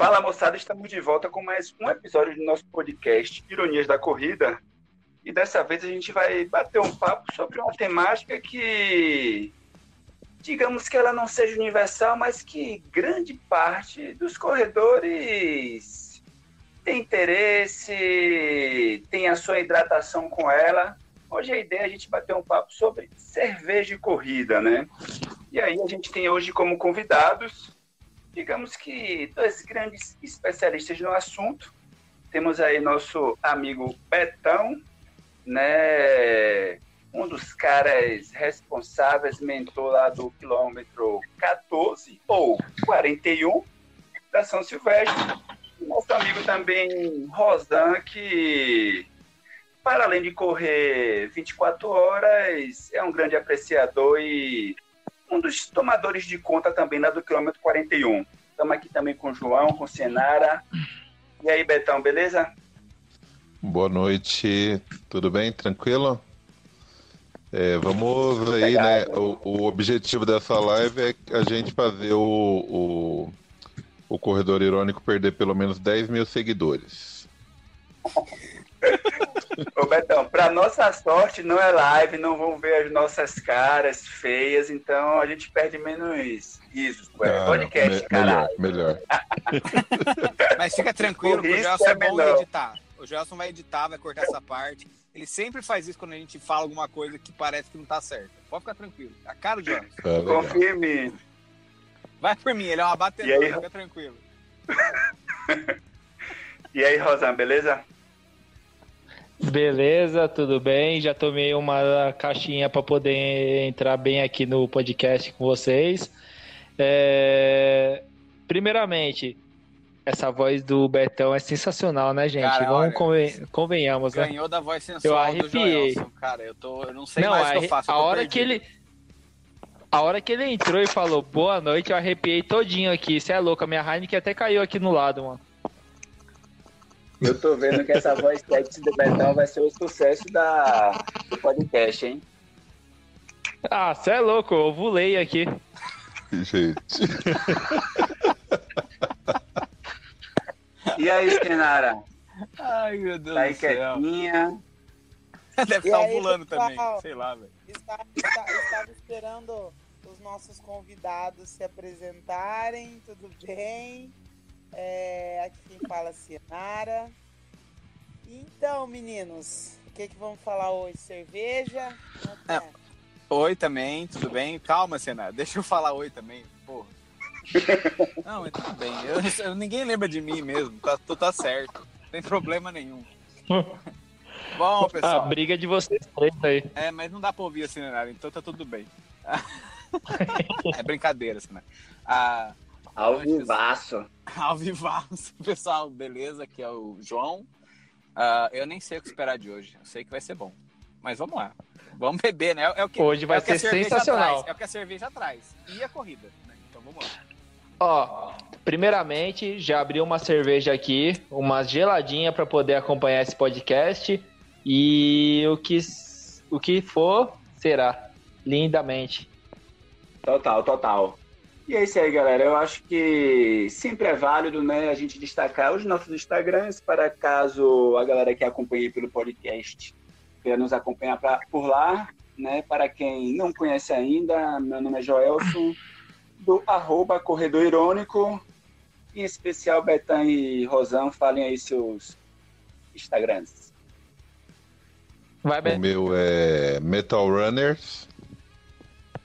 Fala moçada, estamos de volta com mais um episódio do nosso podcast Ironias da Corrida. E dessa vez a gente vai bater um papo sobre uma temática que, digamos que ela não seja universal, mas que grande parte dos corredores tem interesse, tem a sua hidratação com ela. Hoje a ideia é a gente bater um papo sobre cerveja e corrida, né? E aí a gente tem hoje como convidados digamos que dois grandes especialistas no assunto. Temos aí nosso amigo Betão, né? Um dos caras responsáveis, mentor lá do quilômetro 14 ou 41 da São Silvestre. Nosso amigo também Rosan, que para além de correr 24 horas, é um grande apreciador e um dos tomadores de conta também lá do quilômetro 41. Estamos aqui também com o João, com o Senara. E aí, Betão, beleza? Boa noite, tudo bem? Tranquilo? É, vamos aí, né? O, o, objetivo dessa live é a gente fazer o, o, o Corredor Irônico perder pelo menos 10 mil seguidores. Ô Betão, para nossa sorte não é live, não vão ver as nossas caras feias, então a gente perde menos risos. É ah, podcast, me, caralho. Melhor, melhor. Mas fica tranquilo, o, o Gelson é, é bom editar. O Gelson vai editar, vai cortar essa parte. Ele sempre faz isso quando a gente fala alguma coisa que parece que não tá certo. Pode ficar tranquilo. A cara do Gelson. Ah, Confia em mim. Vai por mim, ele é uma batedora, fica tranquilo. e aí, Rosan, beleza? Beleza, tudo bem? Já tomei uma caixinha para poder entrar bem aqui no podcast com vocês. É... Primeiramente, essa voz do Betão é sensacional, né, gente? Cara, Vamos olha, convenhamos, ganhou né? Ganhou da voz sensual eu arrepiei. do Joelson, cara. Eu, tô, eu não sei não, mais o que eu faço. A hora que ele... A hora que ele entrou e falou boa noite, eu arrepiei todinho aqui. Você é louco, a minha Heineken até caiu aqui no lado, mano. Eu tô vendo que essa voz sexy do Betão vai ser o sucesso da, do podcast, hein? Ah, você é louco, eu vulei aqui. Gente. e aí, Senara? Ai, meu Deus tá aí do céu. quietinha. Deve estar ovulando também, sei lá, velho. Estava, estava esperando os nossos convidados se apresentarem, tudo bem? É, aqui quem fala é Cianara. Então, meninos, o que, que vamos falar hoje? Cerveja? É. é. Oi também, tudo bem? Calma, Cianara, deixa eu falar oi também, porra. Não, mas tudo bem. Eu, eu, ninguém lembra de mim mesmo, tá, tu tá certo. Não tem problema nenhum. Bom, pessoal. A briga de vocês três aí. É, mas não dá pra ouvir assim, né? Então tá tudo bem. é brincadeira, né? Ah, ao vivaço. Ao vivaço. Pessoal, beleza? Aqui é o João. Uh, eu nem sei o que esperar de hoje. Eu sei que vai ser bom. Mas vamos lá. Vamos beber, né? É o que, hoje vai é ser sensacional. Traz, é o que a cerveja traz. E a corrida. Né? Então vamos lá. Ó, primeiramente, já abri uma cerveja aqui, uma geladinha para poder acompanhar esse podcast. E o que, o que for, será. Lindamente. Total, total. E é isso aí, galera. Eu acho que sempre é válido né, a gente destacar os nossos Instagrams para caso a galera que acompanhe pelo podcast queira nos acompanhar pra, por lá. Né? Para quem não conhece ainda, meu nome é Joelson, do arroba Corredor Irônico. Em especial, Betan e Rosão, falem aí seus Instagrams. Vai, o meu é Metal Runners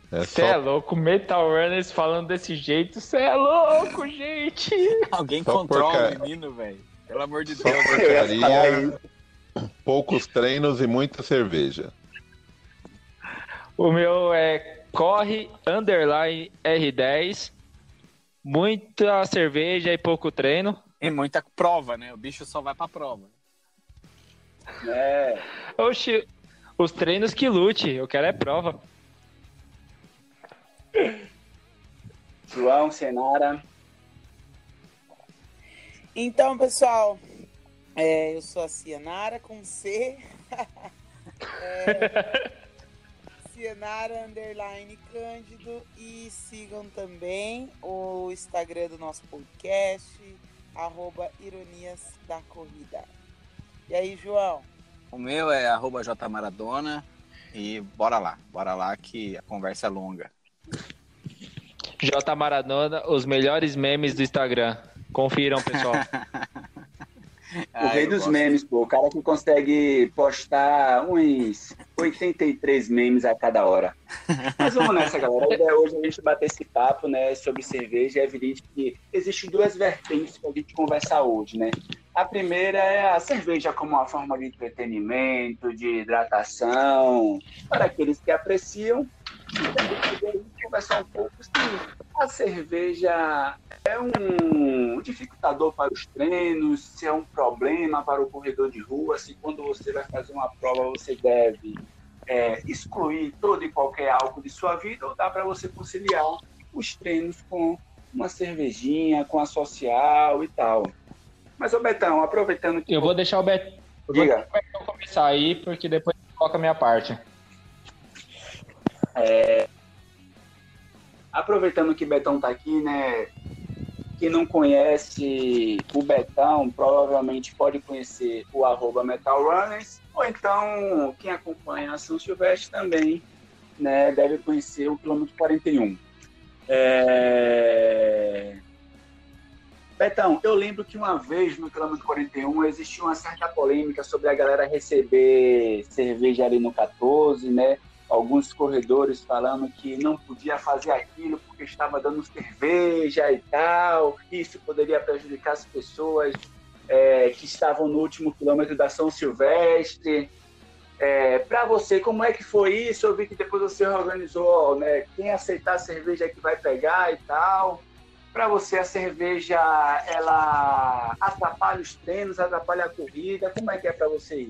você é, só... é louco, Metal Runners falando desse jeito, você é louco, gente! Alguém só controla porca... o menino, velho. Pelo amor de Deus. Porcaria, poucos treinos e muita cerveja. O meu é corre underline R10, muita cerveja e pouco treino. E muita prova, né? O bicho só vai pra prova. É. Oxi, os treinos que lute, eu quero é prova. João, Senara. Então, pessoal, é, eu sou a Cianara com C. é, Cianara Underline Cândido e sigam também o Instagram do nosso podcast, arroba Ironias da Corrida. E aí, João? O meu é arroba jmaradona e bora lá, bora lá que a conversa é longa. J Maradona, os melhores memes do Instagram. Confiram, pessoal. O rei dos memes, pô. O cara que consegue postar uns 83 memes a cada hora. Mas vamos nessa, galera. A ideia hoje é a gente bater esse papo, né, sobre cerveja. É evidente que existem duas vertentes para a gente conversar hoje, né? A primeira é a cerveja como uma forma de entretenimento, de hidratação, para aqueles que apreciam. E também conversar um pouco se a cerveja é um dificultador para os treinos, se é um problema para o corredor de rua, se quando você vai fazer uma prova você deve é, excluir todo e qualquer álcool de sua vida ou dá para você conciliar os treinos com uma cervejinha, com a social e tal. Mas, o Betão, aproveitando que. Eu vou deixar o Betão. Diga. começar aí, porque depois coloca a minha parte. É, aproveitando que Betão está aqui, né? Quem não conhece o Betão, provavelmente pode conhecer o arroba Metal Runners, ou então quem acompanha a São Silvestre também, né, deve conhecer o quilômetro 41. É... Betão, eu lembro que uma vez no quilômetro 41 existia uma certa polêmica sobre a galera receber cerveja ali no 14, né? Alguns corredores falando que não podia fazer aquilo porque estava dando cerveja e tal, isso poderia prejudicar as pessoas é, que estavam no último quilômetro da São Silvestre. É, para você, como é que foi isso? Eu vi que depois você organizou, né? Quem aceitar a cerveja é que vai pegar e tal. Para você, a cerveja ela atrapalha os treinos, atrapalha a corrida. Como é que é para você?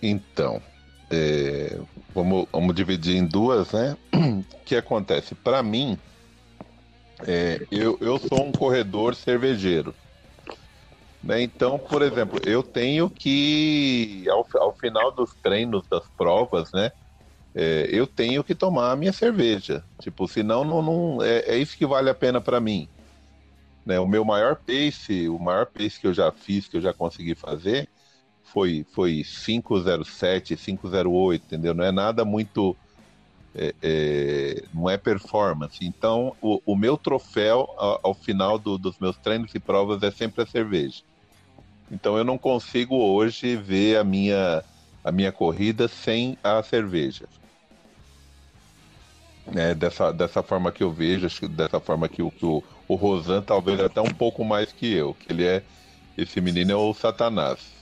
Então, é, vamos, vamos dividir em duas, né? O que acontece? Para mim, é, eu, eu sou um corredor cervejeiro. Né? Então, por exemplo, eu tenho que, ao, ao final dos treinos, das provas, né? É, eu tenho que tomar a minha cerveja. Tipo, senão não, não é, é isso que vale a pena para mim. Né? O meu maior pace, o maior pace que eu já fiz, que eu já consegui fazer, foi, foi 507, 508, entendeu? Não é nada muito. É, é, não é performance. Então, o, o meu troféu ao, ao final do, dos meus treinos e provas é sempre a cerveja. Então, eu não consigo hoje ver a minha, a minha corrida sem a cerveja. É, dessa, dessa forma que eu vejo, dessa forma que que o, o Rosan talvez até um pouco mais que eu, que ele é. Esse menino é o Satanás.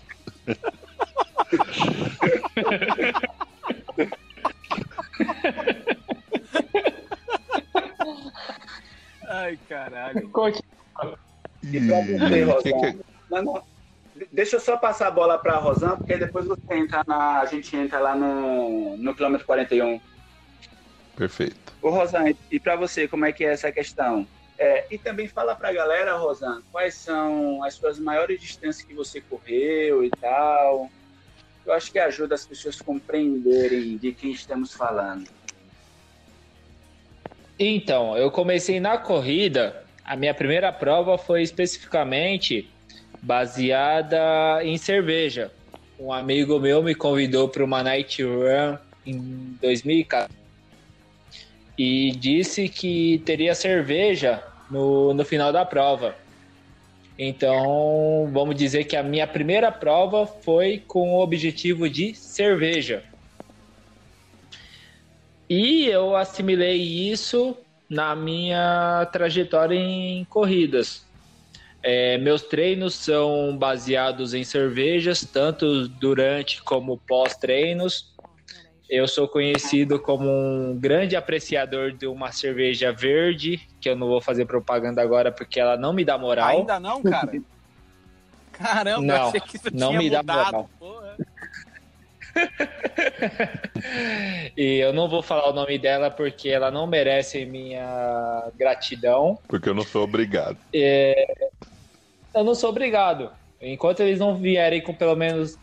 Ai, caralho. E pra você, Rosana, não, não. Deixa eu só passar a bola para a Rosana, porque depois você entra na, a gente entra lá no, no quilômetro 41. Perfeito. Ô, Rosana, e para você, como é que é essa questão? É, e também fala para a galera, Rosana, quais são as suas maiores distâncias que você correu e tal. Eu acho que ajuda as pessoas a compreenderem de quem estamos falando. Então, eu comecei na corrida. A minha primeira prova foi especificamente baseada em cerveja. Um amigo meu me convidou para uma night run em 2014 e disse que teria cerveja no, no final da prova. Então, vamos dizer que a minha primeira prova foi com o objetivo de cerveja. E eu assimilei isso na minha trajetória em corridas. É, meus treinos são baseados em cervejas, tanto durante como pós-treinos. Eu sou conhecido como um grande apreciador de uma cerveja verde, que eu não vou fazer propaganda agora porque ela não me dá moral. Ainda não, cara? Caramba, não, achei que isso não tinha me mudado, dá moral. porra. e eu não vou falar o nome dela porque ela não merece minha gratidão. Porque eu não sou obrigado. É... Eu não sou obrigado. Enquanto eles não vierem com pelo menos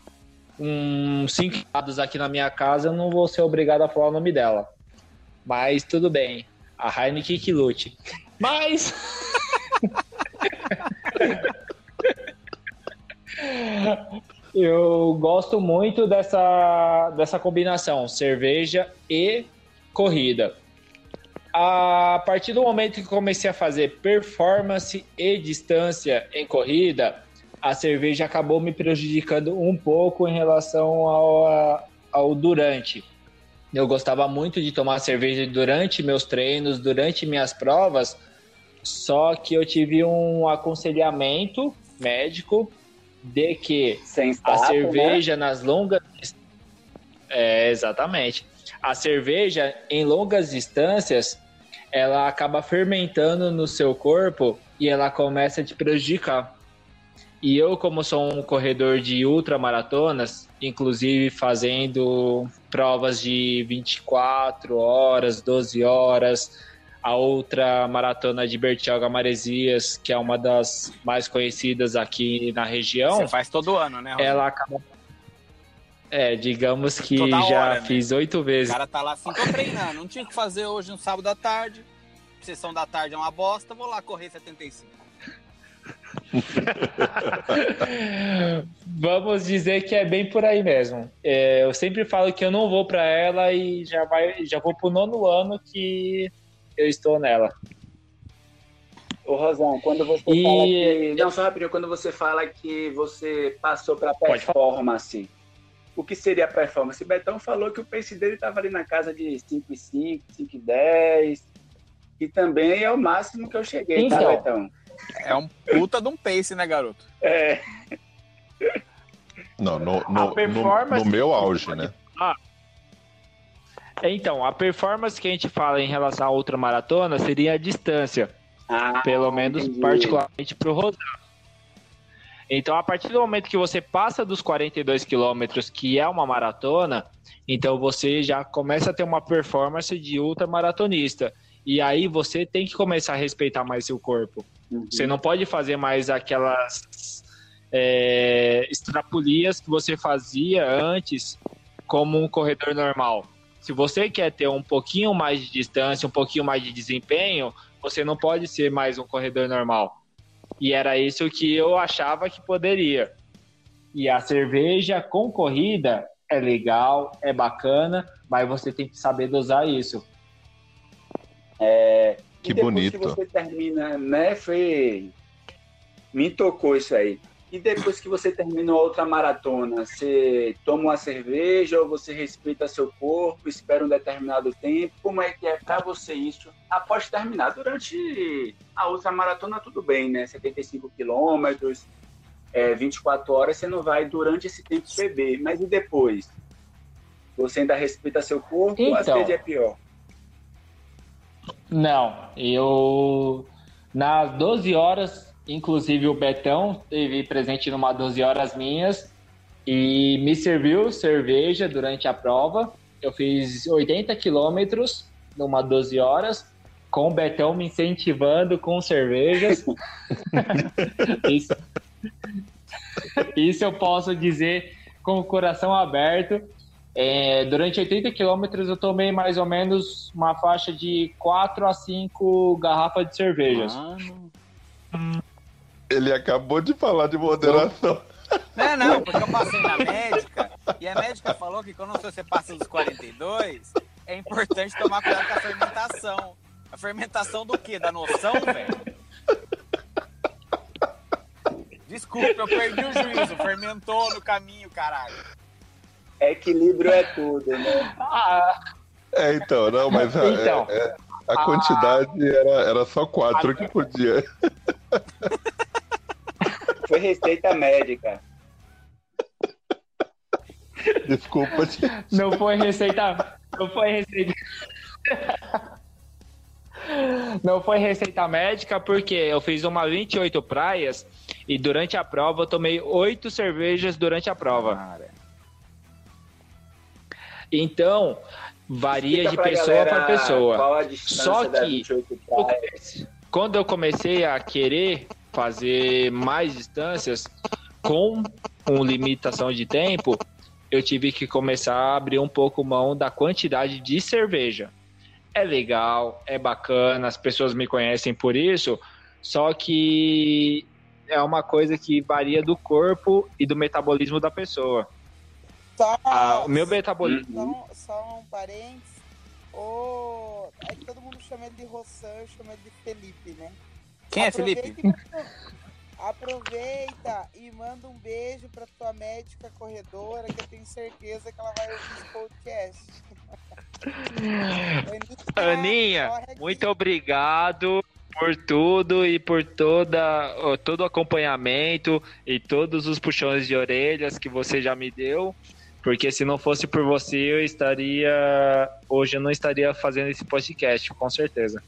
um cinco dados aqui na minha casa, eu não vou ser obrigado a falar o nome dela. Mas tudo bem. A Heineken que lute. Mas. eu gosto muito dessa, dessa combinação, cerveja e corrida. A partir do momento que comecei a fazer performance e distância em corrida, a cerveja acabou me prejudicando um pouco em relação ao, ao durante. Eu gostava muito de tomar cerveja durante meus treinos, durante minhas provas, só que eu tive um aconselhamento médico de que a né? cerveja né? nas longas é, exatamente. A cerveja em longas distâncias, ela acaba fermentando no seu corpo e ela começa a te prejudicar. E eu, como sou um corredor de ultramaratonas, inclusive fazendo provas de 24 horas, 12 horas, a outra maratona de Bertioga Maresias, que é uma das mais conhecidas aqui na região. Você faz todo ano, né? Ela acaba. É, digamos que Toda já hora, né? fiz oito né? vezes. O cara tá lá assim, tô treinando, não tinha que fazer hoje no sábado à tarde. Sessão da tarde é uma bosta, vou lá correr 75. Vamos dizer que é bem por aí mesmo. É, eu sempre falo que eu não vou para ela e já, vai, já vou pro nono ano que eu estou nela. Ô Rosão, quando você e... fala que. Não, só rapidinho, quando você fala que você passou para performance, o que seria a performance? Betão falou que o pace dele estava ali na casa de 5,5, 5,10. E também é o máximo que eu cheguei, tá, então, tá, Betão? É um puta de um pace, né, garoto? É. Não, no, no, no, no meu auge, né? Ah. Então, a performance que a gente fala em relação à outra maratona seria a distância. Ah, pelo menos entendi. particularmente para o Rosão. Então, a partir do momento que você passa dos 42 quilômetros, que é uma maratona, então você já começa a ter uma performance de ultramaratonista. E aí você tem que começar a respeitar mais seu corpo. Uhum. Você não pode fazer mais aquelas é, extrapolias que você fazia antes como um corredor normal. Se você quer ter um pouquinho mais de distância, um pouquinho mais de desempenho, você não pode ser mais um corredor normal. E era isso que eu achava que poderia. E a cerveja com corrida é legal, é bacana, mas você tem que saber dosar isso. É, que bonito. que você termina, né, foi... Me tocou isso aí. E depois que você termina outra maratona, você toma uma cerveja ou você respeita seu corpo, espera um determinado tempo? Como é que é para você isso após terminar? Durante a outra maratona, tudo bem, né? 75 quilômetros, é, 24 horas, você não vai durante esse tempo beber. Mas e depois? Você ainda respeita seu corpo então, ou a sede é pior? Não, eu nas 12 horas, inclusive o Betão teve presente numa 12 horas minhas e me serviu cerveja durante a prova. Eu fiz 80 quilômetros numa 12 horas, com o Betão me incentivando com cervejas. isso, isso eu posso dizer com o coração aberto. É, durante 80 quilômetros eu tomei mais ou menos uma faixa de 4 a 5 garrafas de cervejas. Ele acabou de falar de moderação. Não, não, porque eu passei na médica e a médica falou que quando você passa dos 42, é importante tomar cuidado com a fermentação. A fermentação do quê? Da noção, velho? Desculpa, eu perdi o juízo. Fermentou no caminho, caralho. Equilíbrio é tudo, né? Ah. É, então, não, mas a, então, é, é, a quantidade era, era só quatro a... que podia. Foi receita médica. Desculpa, gente. Não foi receita. Não foi receita. Não foi receita médica porque eu fiz uma 28 praias e durante a prova eu tomei oito cervejas durante a prova. Cara. Então, varia de pessoa para pessoa. Só que quando eu comecei a querer fazer mais distâncias com, com limitação de tempo, eu tive que começar a abrir um pouco mão da quantidade de cerveja. É legal, é bacana, as pessoas me conhecem por isso, só que é uma coisa que varia do corpo e do metabolismo da pessoa. Só, Ah, o meu metabolismo. só, um- só um parênteses. O... É que todo mundo chama ele de Rossan, eu chamo ele de Felipe, né? Quem é Aproveita Felipe? e Aproveita e manda um beijo pra tua médica corredora, que eu tenho certeza que ela vai ouvir esse podcast. Aninha, aqui. muito obrigado por tudo e por toda, todo o acompanhamento e todos os puxões de orelhas que você já me deu. Porque se não fosse por você, eu estaria. Hoje eu não estaria fazendo esse podcast, com certeza.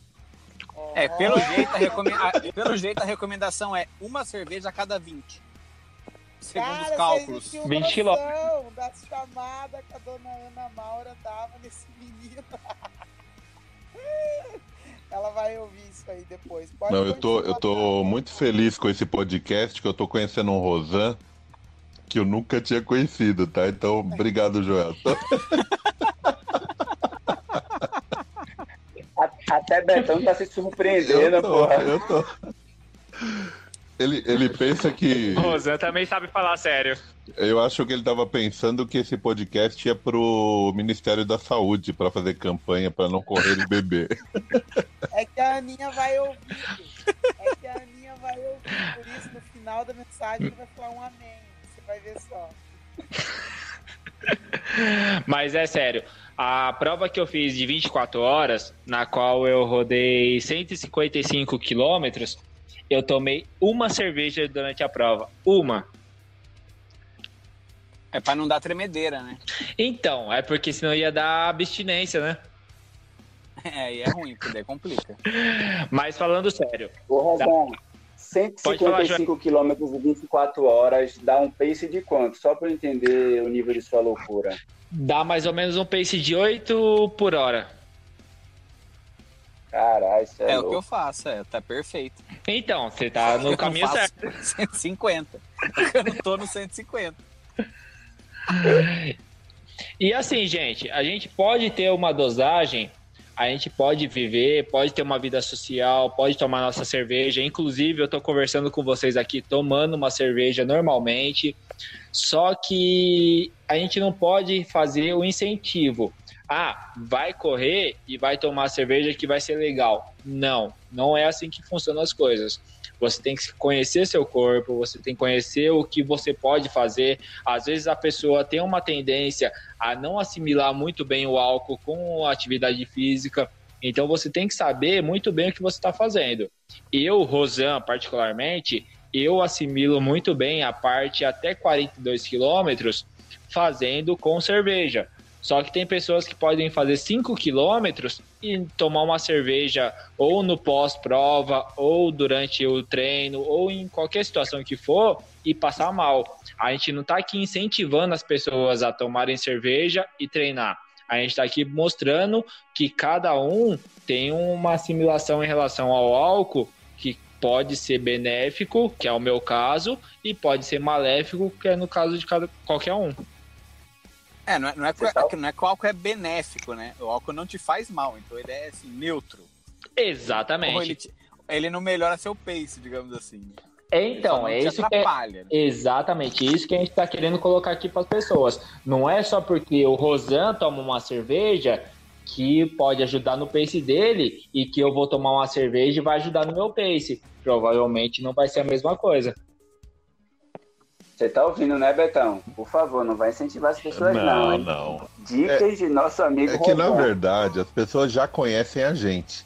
É, pelo jeito, a recomen- a- pelo jeito a recomendação é uma cerveja a cada 20. Segundo Cara, os cálculos. não tinham 20 noção das chamadas que a dona Ana Maura dava nesse menino. Ela vai ouvir isso aí depois. Pode Não, eu tô, eu tô muito feliz com esse podcast, que eu tô conhecendo um Rosan que eu nunca tinha conhecido, tá? Então, obrigado, Joel. Até Betão tá se surpreendendo, Eu tô, porra. eu tô. Ele, ele pensa que. Rosan também sabe falar sério. Eu acho que ele tava pensando que esse podcast ia pro Ministério da Saúde para fazer campanha para não correr e beber. É que a Aninha vai ouvir. É que a Aninha vai ouvir. Por isso, no final da mensagem, ele vai falar um amém. Vai ver só. Mas é sério, a prova que eu fiz de 24 horas, na qual eu rodei 155 quilômetros, eu tomei uma cerveja durante a prova. Uma. É pra não dar tremedeira, né? Então, é porque senão ia dar abstinência, né? É, e é ruim, porque daí complica. Mas falando sério, Ô, Rosão, falar, 155 quilômetros em 24 horas dá um pace de quanto? Só para eu entender o nível de sua loucura. dá mais ou menos um pace de 8 por hora. Caralho, isso é, É o que eu louco. faço, é, tá perfeito. Então, você tá no Eu caminho certo. 150. Eu não tô no 150. E assim, gente, a gente pode ter uma dosagem, a gente pode viver, pode ter uma vida social, pode tomar nossa cerveja. Inclusive, eu tô conversando com vocês aqui tomando uma cerveja normalmente. Só que a gente não pode fazer o incentivo. Ah, vai correr e vai tomar cerveja que vai ser legal. Não, não é assim que funcionam as coisas. Você tem que conhecer seu corpo, você tem que conhecer o que você pode fazer. Às vezes a pessoa tem uma tendência a não assimilar muito bem o álcool com a atividade física. Então você tem que saber muito bem o que você está fazendo. Eu, Rosan, particularmente, eu assimilo muito bem a parte até 42 quilômetros fazendo com cerveja. Só que tem pessoas que podem fazer 5 quilômetros e tomar uma cerveja ou no pós-prova, ou durante o treino, ou em qualquer situação que for, e passar mal. A gente não está aqui incentivando as pessoas a tomarem cerveja e treinar. A gente está aqui mostrando que cada um tem uma assimilação em relação ao álcool que pode ser benéfico, que é o meu caso, e pode ser maléfico, que é no caso de cada, qualquer um. É, não é, não, é, não é que o álcool é benéfico, né? O álcool não te faz mal, então ele é assim, neutro. Exatamente. ele, te- ele não melhora seu pace, digamos assim. Então, Só não é isso que é, atrapalha. né? Exatamente, isso que a gente está querendo colocar aqui para as pessoas. Não é só porque o Rosan toma uma cerveja que pode ajudar no pace dele e que eu vou tomar uma cerveja e vai ajudar no meu pace. Provavelmente não vai ser a mesma coisa. Você tá ouvindo, né, Betão? Por favor, não vai incentivar as pessoas, não. Não, hein? não. Dicas de nosso amigo É que, na verdade, as pessoas já conhecem a gente.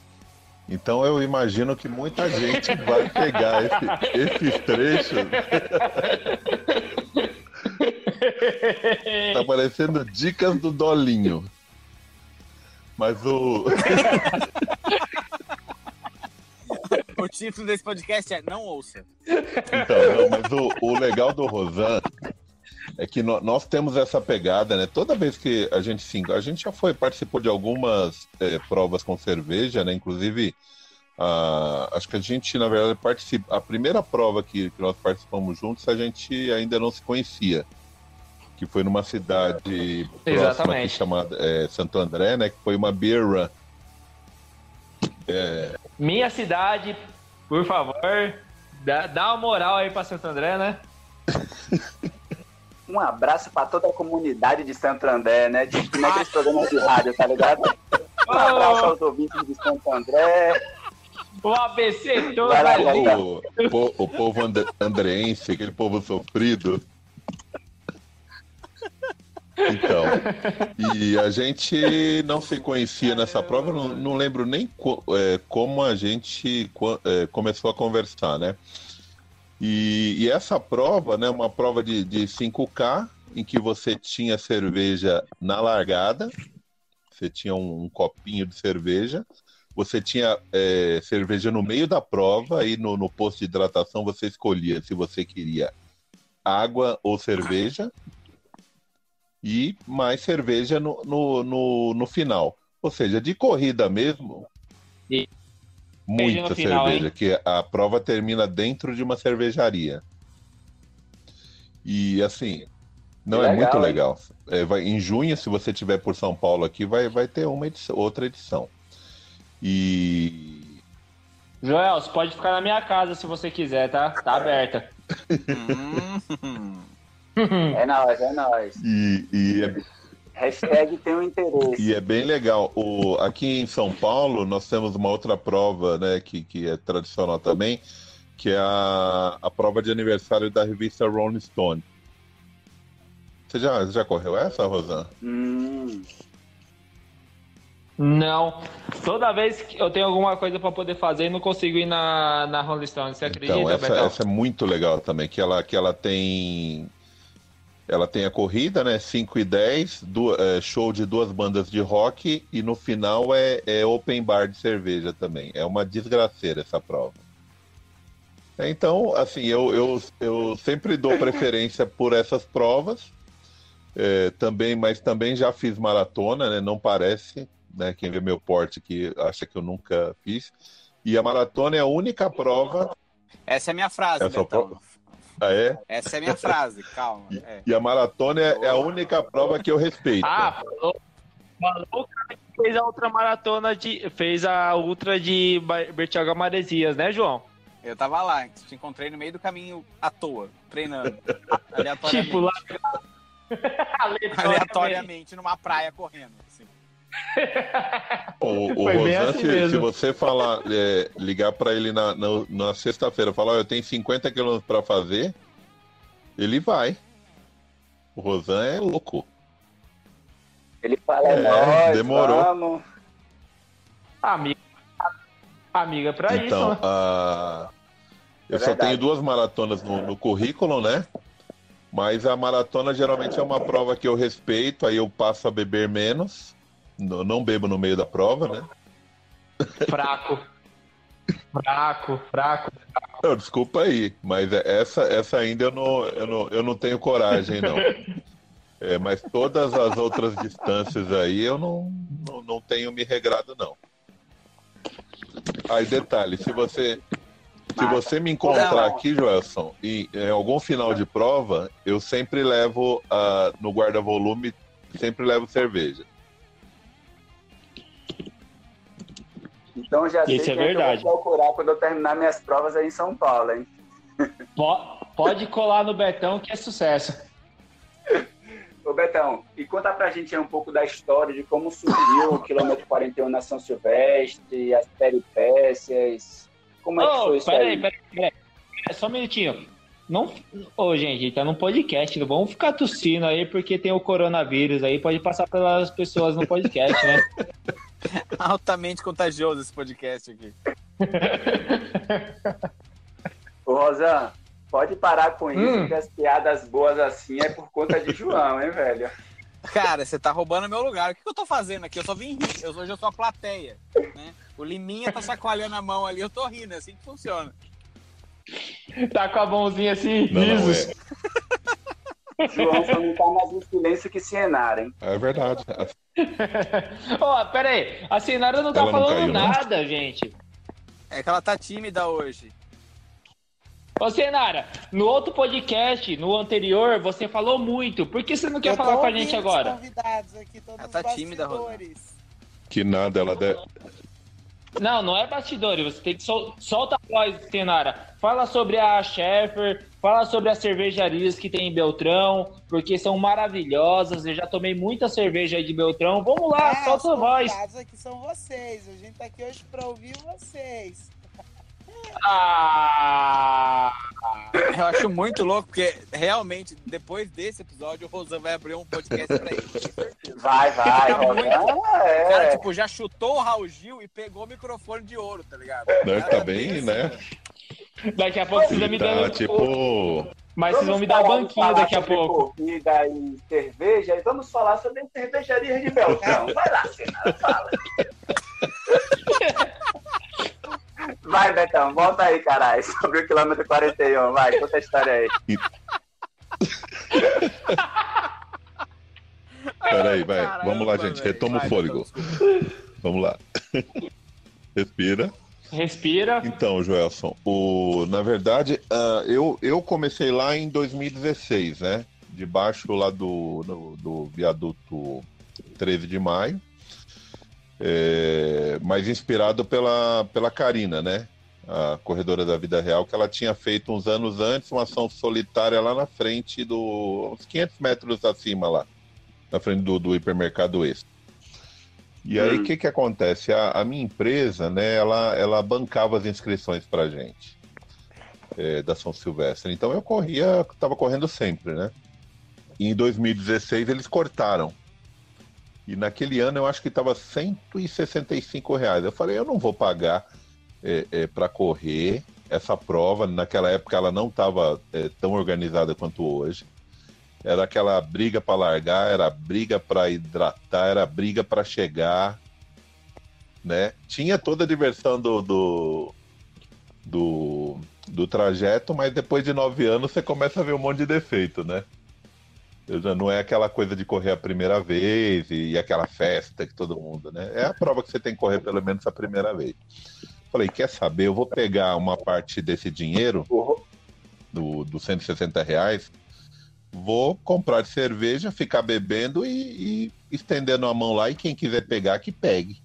Então eu imagino que muita gente vai pegar esse- esses trechos. Tá parecendo dicas do Dolinho. Mas o. O título desse podcast é Não Ouça. Então, não, mas o, o legal do Rosan é que nó- nós temos essa pegada, né? Toda vez que a gente se a gente já foi participou de algumas eh, provas com cerveja, né? Inclusive, a- acho que a gente na verdade participa. A primeira prova que, que nós participamos juntos, a gente ainda não se conhecia, que foi numa cidade próxima aqui Exatamente. chamada eh, Santo André, né? Que foi uma beer run. Minha cidade, por favor, Dá, dá uma moral aí pra Santo André, né? Um abraço pra toda a comunidade de Santo André, né? De que naqueles programas de rádio, tá ligado? Um abraço aos ouvintes de Santo André. O ABC todo. Vai lá, aí. vai lá. O, po- o povo and- andreense, aquele povo sofrido. Então, e a gente não se conhecia nessa prova, não, não lembro nem co- é, como a gente co- é, começou a conversar, né? E, e essa prova, né, uma prova de, de 5K, em que você tinha cerveja na largada, você tinha um, um copinho de cerveja, você tinha é, cerveja no meio da prova, e no, no posto de hidratação você escolhia se você queria água ou cerveja, e mais cerveja no, no, no, no final. Ou seja, de corrida mesmo, E- muita final, cerveja, que a prova termina dentro de uma cervejaria. E assim, não é legal, muito hein? legal. É, vai, em junho, se você tiver por São Paulo aqui, vai, vai ter uma edição, outra edição. E Joel, você pode ficar na minha casa se você quiser, tá? Tá aberta. Hum. É nóis, é nóis. E, e, é, Hashtag tem um interesse. e é bem legal. O, aqui em São Paulo, nós temos uma outra prova, né, que, que é tradicional também, que é a, a prova de aniversário da revista Rolling Stone. Você já, já correu essa, Rosan? Hum, Não. Toda vez que eu tenho alguma coisa pra poder fazer, não consigo ir na, na Rolling Stone. Você acredita, Então, essa, essa é muito legal também, que ela, que ela tem. Ela tem a corrida, né? 5 e 10, du- é, show de duas bandas de rock e no final é, é open bar de cerveja também. É uma desgraceira essa prova. É, Então, assim, eu, eu, eu sempre dou preferência por essas provas. é, também, mas também já fiz maratona, né? Não parece, né? Quem vê meu porte aqui acha que eu nunca fiz. E a maratona é a única prova. Essa é a minha frase, Essa Betão. Ah, é? Essa é a minha frase, calma. É. E a maratona é, é a única prova que eu respeito. Ah, falou, falou o cara que fez a outra maratona de. fez a ultra de Bertioga Maresias, né, João? Eu tava lá, te encontrei no meio do caminho à toa, treinando. Aleatoriamente. Tipo, lá. aleatoriamente numa praia correndo. assim. O o Rosan, assim se, se você falar, é, ligar para ele na, na, na sexta-feira, falar, "Ó, eu tenho 50 quilômetros para fazer, ele vai. O Rosan é louco. ele fala, é, nóis, demorou. vamos. Amiga, amiga pra isso, então, né? a- eu É só tenho duas maratonas no, no currículo, né? Mas a maratona geralmente é uma prova que eu respeito, aí eu passo a beber menos. N- Não bebo no meio da prova, né? Fraco. Fraco, fraco. Não, desculpa aí, mas é- essa, essa ainda eu não, eu, não, eu não tenho coragem, não. É, mas todas as outras distâncias aí eu não, não, não tenho me regrado, não. Aí, detalhe, se você, se você me encontrar Não. aqui, Joelson, e em algum final de prova, eu sempre levo ah, no guarda-volume, sempre levo cerveja. Então já sei Isso é quem que verdade. eu vou procurar quando eu terminar minhas provas aí em São Paulo, hein? Po- Pode colar no Betão que é sucesso. Ô Betão, e conta pra gente aí um pouco da história de como surgiu o quilômetro 41 na São Silvestre, as peripécias. Como é que foi isso peraí, aí? peraí, peraí. Pera Só um minutinho. Não... Ô, gente, tá num podcast. Não vamos ficar tossindo aí porque tem o coronavírus aí. Pode passar pelas pessoas no podcast, né? Altamente contagioso esse podcast aqui. Ô Rosan, pode parar com isso, Hum. que as piadas boas assim é por conta de João, hein, velho? Cara, você tá roubando meu lugar. O que que eu tô fazendo aqui? Eu só vim rir. Eu, hoje eu sou a plateia. Né? O Liminha tá chacoalhando a mão ali, eu tô rindo. É assim que funciona. Tá com a mãozinha assim, Não, não, é, João só não tá mais em silêncio que Sienara, hein? é verdade. Ó, pera aí. A Sinara não tá Ela não falando caiu, não? nada, gente. É que ela tá tímida hoje. Ô, Senara, no outro podcast, no anterior, você falou muito. Por que você não quer Eu falar com a gente agora? convidados aqui, todos Ela tá os tímida, Rosa. bastidores. Que nada, ela deve, Não, não é bastidores. Você tem que sol... solta a voz, Tenara. Fala sobre a Sheffer, fala sobre as cervejarias que tem em Beltrão, porque são maravilhosas. Eu já tomei muita cerveja aí de Beltrão. Vamos lá, Ah, solta a os voz. convidados aqui são vocês. A gente tá aqui hoje pra ouvir vocês. Ah, Eu acho muito louco, porque realmente, depois desse episódio, o Rosan vai abrir um podcast pra ele. Vai, vai. Tá muito- Rosan, O cara, é. tipo, já chutou o Raul Gil e pegou o microfone de ouro, tá ligado? Né, O cara tá bem, assim, né? Daqui a pouco vocês vão me Tá, dando. tipo. Mas vocês vão me dar Vamos banquinho daqui a sobre pouco. Corrida e cerveja, e vamos falar sobre as cervejarias de Beltrão. Vai lá, Senara, fala. Vai, Betão, volta aí, caralho, sobre o quilômetro 41. Vai, conta a história aí. Peraí, vai. Caramba, Vamos lá, gente. Retoma o fôlego. Betão, Vamos lá. Respira. Respira. Então, Joelson, o, na verdade, ah, eu, eu comecei lá em 2016, né? Debaixo lá do, no- do viaduto 13 de maio. É, mas inspirado pela, pela Karina, né? A corredora da vida real, que ela tinha feito uns anos antes uma ação solitária lá na frente do. uns 500 metros acima lá, na frente do, do hipermercado Extra. E aí, o Hum. que que acontece? A, a minha empresa, né, ela, ela bancava as inscrições pra gente, é, da São Silvestre. Então, eu corria, estava correndo sempre, né? E em 2016, eles cortaram. E naquele ano, eu acho que estava 165 reais. Eu falei, eu não vou pagar é, é, para correr essa prova. Naquela época, ela não estava tão organizada quanto hoje. Era aquela briga para largar, era briga para hidratar, era briga para chegar, né? Tinha toda a diversão do, do, do, do trajeto, mas depois de nove anos você começa a ver um monte de defeito, né? Já não é aquela coisa de correr a primeira vez e, e aquela festa que todo mundo, né? É a prova que você tem que correr pelo menos a primeira vez. Falei, quer saber? Eu vou pegar uma parte desse dinheiro do, dos 160 reais, vou comprar cerveja, ficar bebendo e, e estendendo a mão lá e quem quiser pegar, que pegue.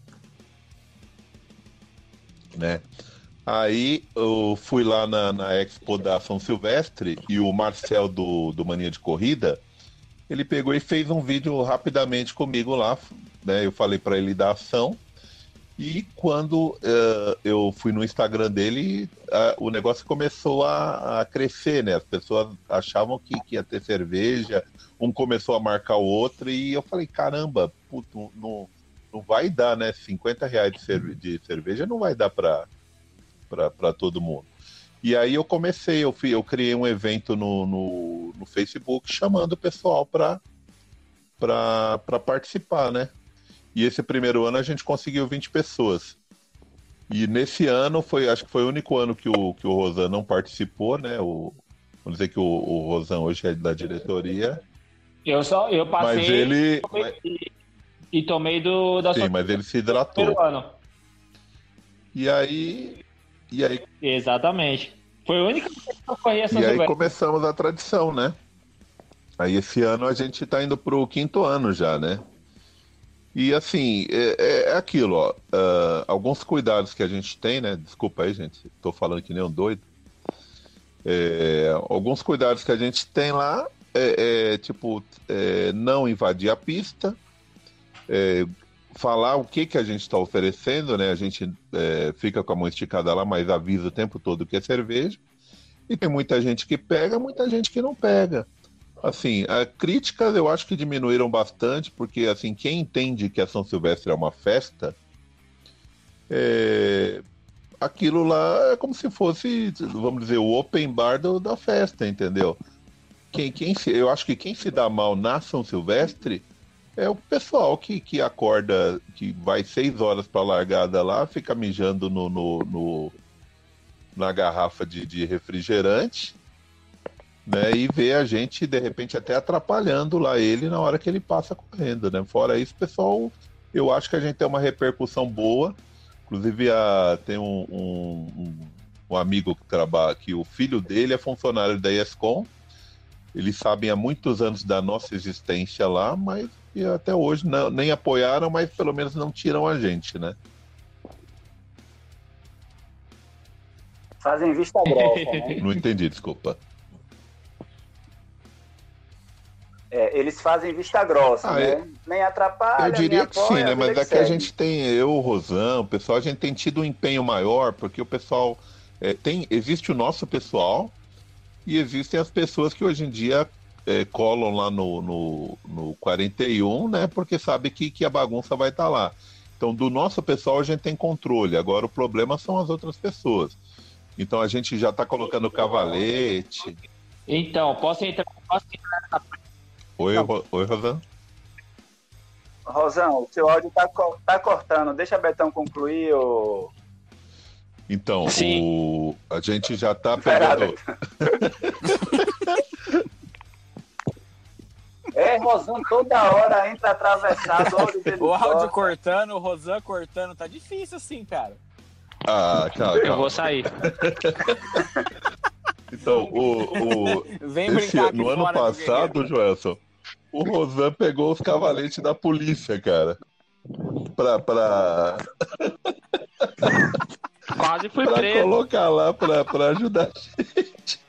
Né? Aí eu fui lá na, na Expo da São Silvestre e o Marcel do, do Mania de Corrida, ele pegou e fez um vídeo rapidamente comigo lá, né? Eu falei para ele da ação. E quando eh, eu fui no Instagram dele, ah, o negócio começou a, a crescer, né? As pessoas achavam que, que ia ter cerveja, um começou a marcar o outro, e eu falei, caramba, puto, não, não vai dar, né? 50 reais de, cerve- de cerveja não vai dar para para todo mundo. E aí eu comecei, eu, fui, eu criei um evento no, no, no Facebook chamando o pessoal para participar, né? E esse primeiro ano a gente conseguiu 20 pessoas. E nesse ano foi, acho que foi o único ano que o, que o Rosan não participou, né? O, vamos dizer que o, o Rosan hoje é da diretoria, Eu só eu passei mas ele, e, e tomei do da sim, sua mas ele se hidratou. ano. E aí, e aí, Exatamente. Foi a única vez que eu corri essa e aí começamos a tradição, né? Aí esse ano a gente tá indo pro quinto ano já, né? E assim, é, é- é aquilo, ó. ah, alguns cuidados que a gente tem, né? Desculpa aí, gente, tô falando que nem um doido. É, alguns cuidados que a gente tem lá é, é, tipo, é, não invadir a pista, é, falar o que, que a gente está oferecendo, né? A gente fica com a mão esticada lá, mas avisa o tempo todo que é cerveja. E tem muita gente que pega, muita gente que não pega. Assim, a críticas eu acho que diminuíram bastante, porque assim, quem entende que a São Silvestre é uma festa, é, aquilo lá é como se fosse, vamos dizer, o open bar do- da festa, entendeu? Quem, quem se, eu acho que quem se dá mal na São Silvestre é o pessoal que, que acorda, que vai seis horas para largada lá, fica mijando no, no- no- na garrafa de, de refrigerante, né? E vê a gente, de repente, até atrapalhando lá ele na hora que ele passa correndo, né? Fora isso, pessoal, eu acho que a gente tem uma repercussão boa. Inclusive, a, tem um, um, um- amigo que trabalha, que o filho dele é funcionário da ESCOM. Eles sabem há muitos anos da nossa existência lá, mas até hoje não- nem apoiaram, mas pelo menos não tiram a gente, né? Fazem vista grossa, né? Não entendi, desculpa. É, eles fazem vista grossa, Ah, né? é. Nem atrapalha, Eu diria nem que apoia, sim, né? a Mas vida é a gente tem, eu, o Rosan, o pessoal, a gente tem tido um empenho maior, porque o pessoal é, tem. Existe o nosso pessoal e existem as pessoas que hoje em dia é, colam lá no, no, no 41, né? Porque sabe que, que a bagunça vai estar lá. Então, do nosso pessoal a gente tem controle. Agora o problema são as outras pessoas. Então a gente já está colocando cavalete. Então, posso entrar? Posso entrar? Oi, Ro- Oi, Rosan? Rosão, o seu áudio tá, co- tá cortando. Deixa a Betão concluir, ô. Então, Sim. o, a gente já Pera, pegando. É, Rosão toda hora entra atravessado. O áudio fora. cortando, o Rosan cortando, tá difícil assim, cara. Ah, calma, Eu calma. vou sair. Então, o, o, Vem esse- brincar aqui no ano passado. Joelson, o Rosan pegou os cavaletes da polícia, cara. Pra, pra, Quase fui pra preso. colocar lá pra, pra ajudar a gente.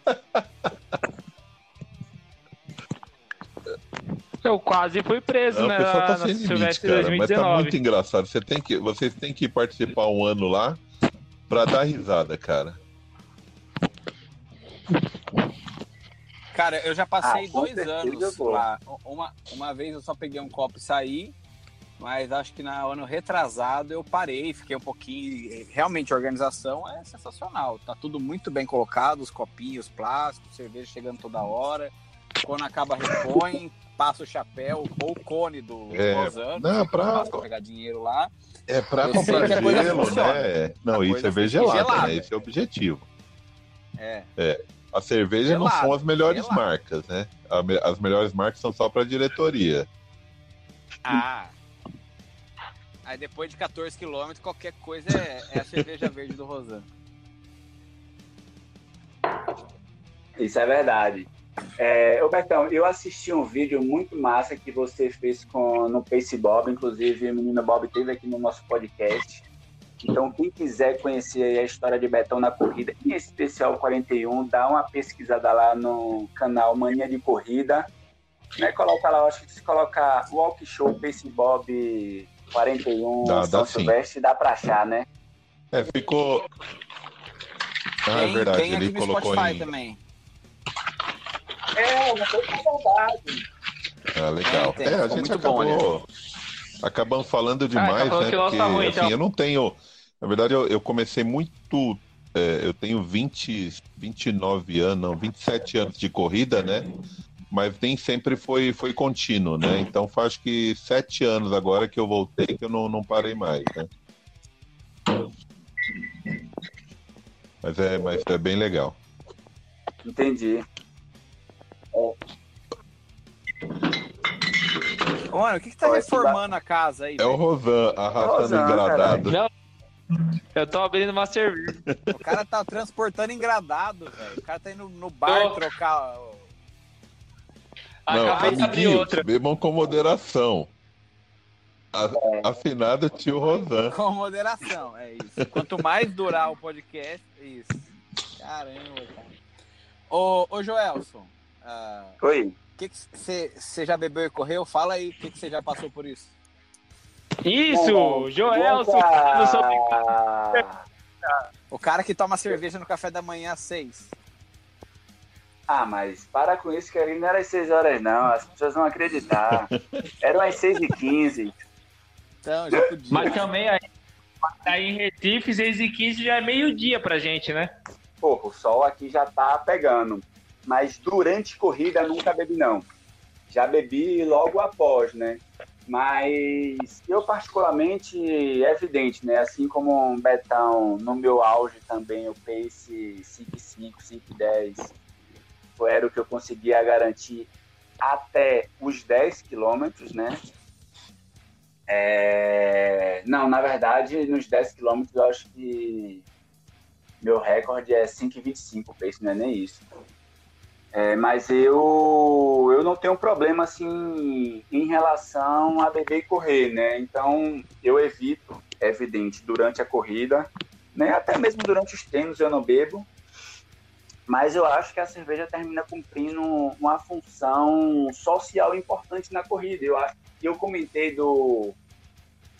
Eu quase fui preso, Não, né? o pessoal tá sem limite, cara. Mas tá 2019. muito engraçado. Você tem que, vocês têm que participar um ano lá pra dar risada, cara. Cara, eu já passei Ah, dois anos lá. Uma, uma vez eu só peguei um copo e saí, mas acho que no ano retrasado eu parei, fiquei um pouquinho. Realmente a organização é sensacional. Tá tudo muito bem colocado, os copinhos plásticos, cerveja chegando toda hora. Quando acaba, repõe, passa o chapéu ou o cone do É, Rosano. não, pra- passa pra pegar dinheiro lá. É pra Eu comprar gelo, né? Não, e cerveja fica gelada, gelada. né? Esse é o objetivo. É. As cervejas não Gelado, são as melhores gelado. marcas, né? A As melhores marcas são só pra diretoria. Ah. Aí depois de 14 quilômetros, qualquer coisa é, é a cerveja verde do Rosano. Isso é verdade. É, ô Betão, eu assisti um vídeo muito massa que você fez com, no Pace Bob, inclusive o menino Bob teve aqui no nosso podcast. Então, quem quiser conhecer aí a história de Betão na corrida, em especial 41, dá uma pesquisada lá no canal Mania de Corrida. Né, coloca lá, acho que se colocar Walk Show Pace Bob 41 Dá- São dá sim. Silvestre, dá pra achar, né? É, ficou. Ah, é tem, verdade, tem ele colocou Spotify em. também. É, uma coisa é verdade. Ah, legal. Tem, é, a gente muito bom, acabou. Acabamos falando demais, falando né? nosso Porque, tá ruim, assim, então. eu não tenho. Na verdade, eu, eu comecei muito. é, eu tenho 20, 29 anos, não, 27 anos de corrida, né? Mas nem sempre foi, foi contínuo, né? Então faz que sete anos agora que eu voltei que eu não, não parei mais, né? Mas é, mas é bem legal. Entendi. Mano, o que, que tá reformando a casa aí? É o? Rosan arrastando Rosan, engradado. Eu tô abrindo uma cerveja. O cara tá transportando engradado, velho. O cara tá indo no bar Tô. trocar. o- Não, Acabei de abrir outra. bebam com moderação. A- Afinado tio Rosan. Com moderação, é isso. Quanto mais durar o podcast, é isso. Caramba, cara. Ô, ô Joelson, ah, Oi. que que você já bebeu e correu? Fala aí o que você já passou por isso. Isso, Joelson, sou Nunca- O cara que toma cerveja no café da manhã às seis. Ah, mas para com isso que ali não era às 6 horas, não. As pessoas vão acreditar. Eram às 6 e 15 Então, já podia. Mas também aí, aí em Recife, 6 e 15 já é meio-dia pra gente, né? Pô, o sol aqui já tá pegando. Mas durante corrida nunca bebi, não. Já bebi logo após, né? Mas eu particularmente, é evidente, né? Assim como um Betão, no meu auge também, o pace 5,5, 5,10 foi- era o que eu conseguia garantir até os 10 quilômetros, né? É, Não, na verdade, nos 10 quilômetros eu acho que meu recorde é 5,25 o pace, não é nem isso. É, mas eu, eu não tenho problema assim em relação a beber e correr, né? Então eu evito, é evidente, durante a corrida, né? Até mesmo durante os treinos eu não bebo, mas eu acho que a cerveja termina cumprindo uma função social importante na corrida. Eu acho eu comentei do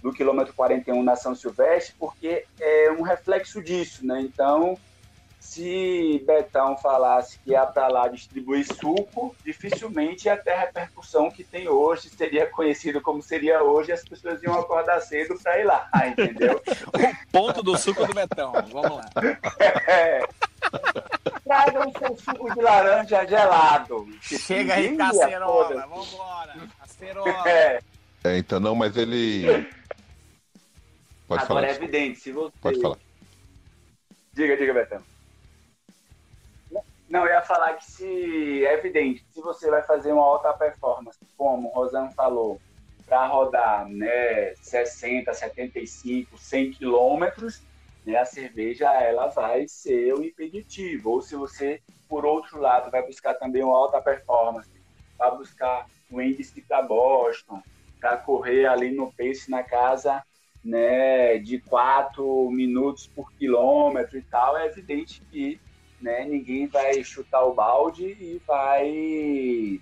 do quilômetro 41 na São Silvestre, porque é um reflexo disso, né? Então, se Betão falasse que ia para lá distribuir suco, dificilmente ia ter a repercussão que tem hoje, seria conhecido como seria hoje, as pessoas iam acordar cedo para ir lá, entendeu? o ponto do suco do Betão, vamos lá. É. Tragam seu suco de laranja gelado. Chega aí com a acerola, vambora, acerola. É. é, então não, mas ele Pode Agora falar. é evidente, se você. Pode falar. Diga, diga, Betão. Não, eu ia falar que se é evidente, se você vai fazer uma alta performance, como o Rosano falou, para rodar né, 60, 75, 100 quilômetros, né, a cerveja ela vai ser o impeditivo. Ou se você, por outro lado, vai buscar também uma alta performance, vai buscar o índice para Boston, para correr ali no pace na casa né, de 4 minutos por quilômetro e tal, é evidente que né, ninguém vai chutar o balde e vai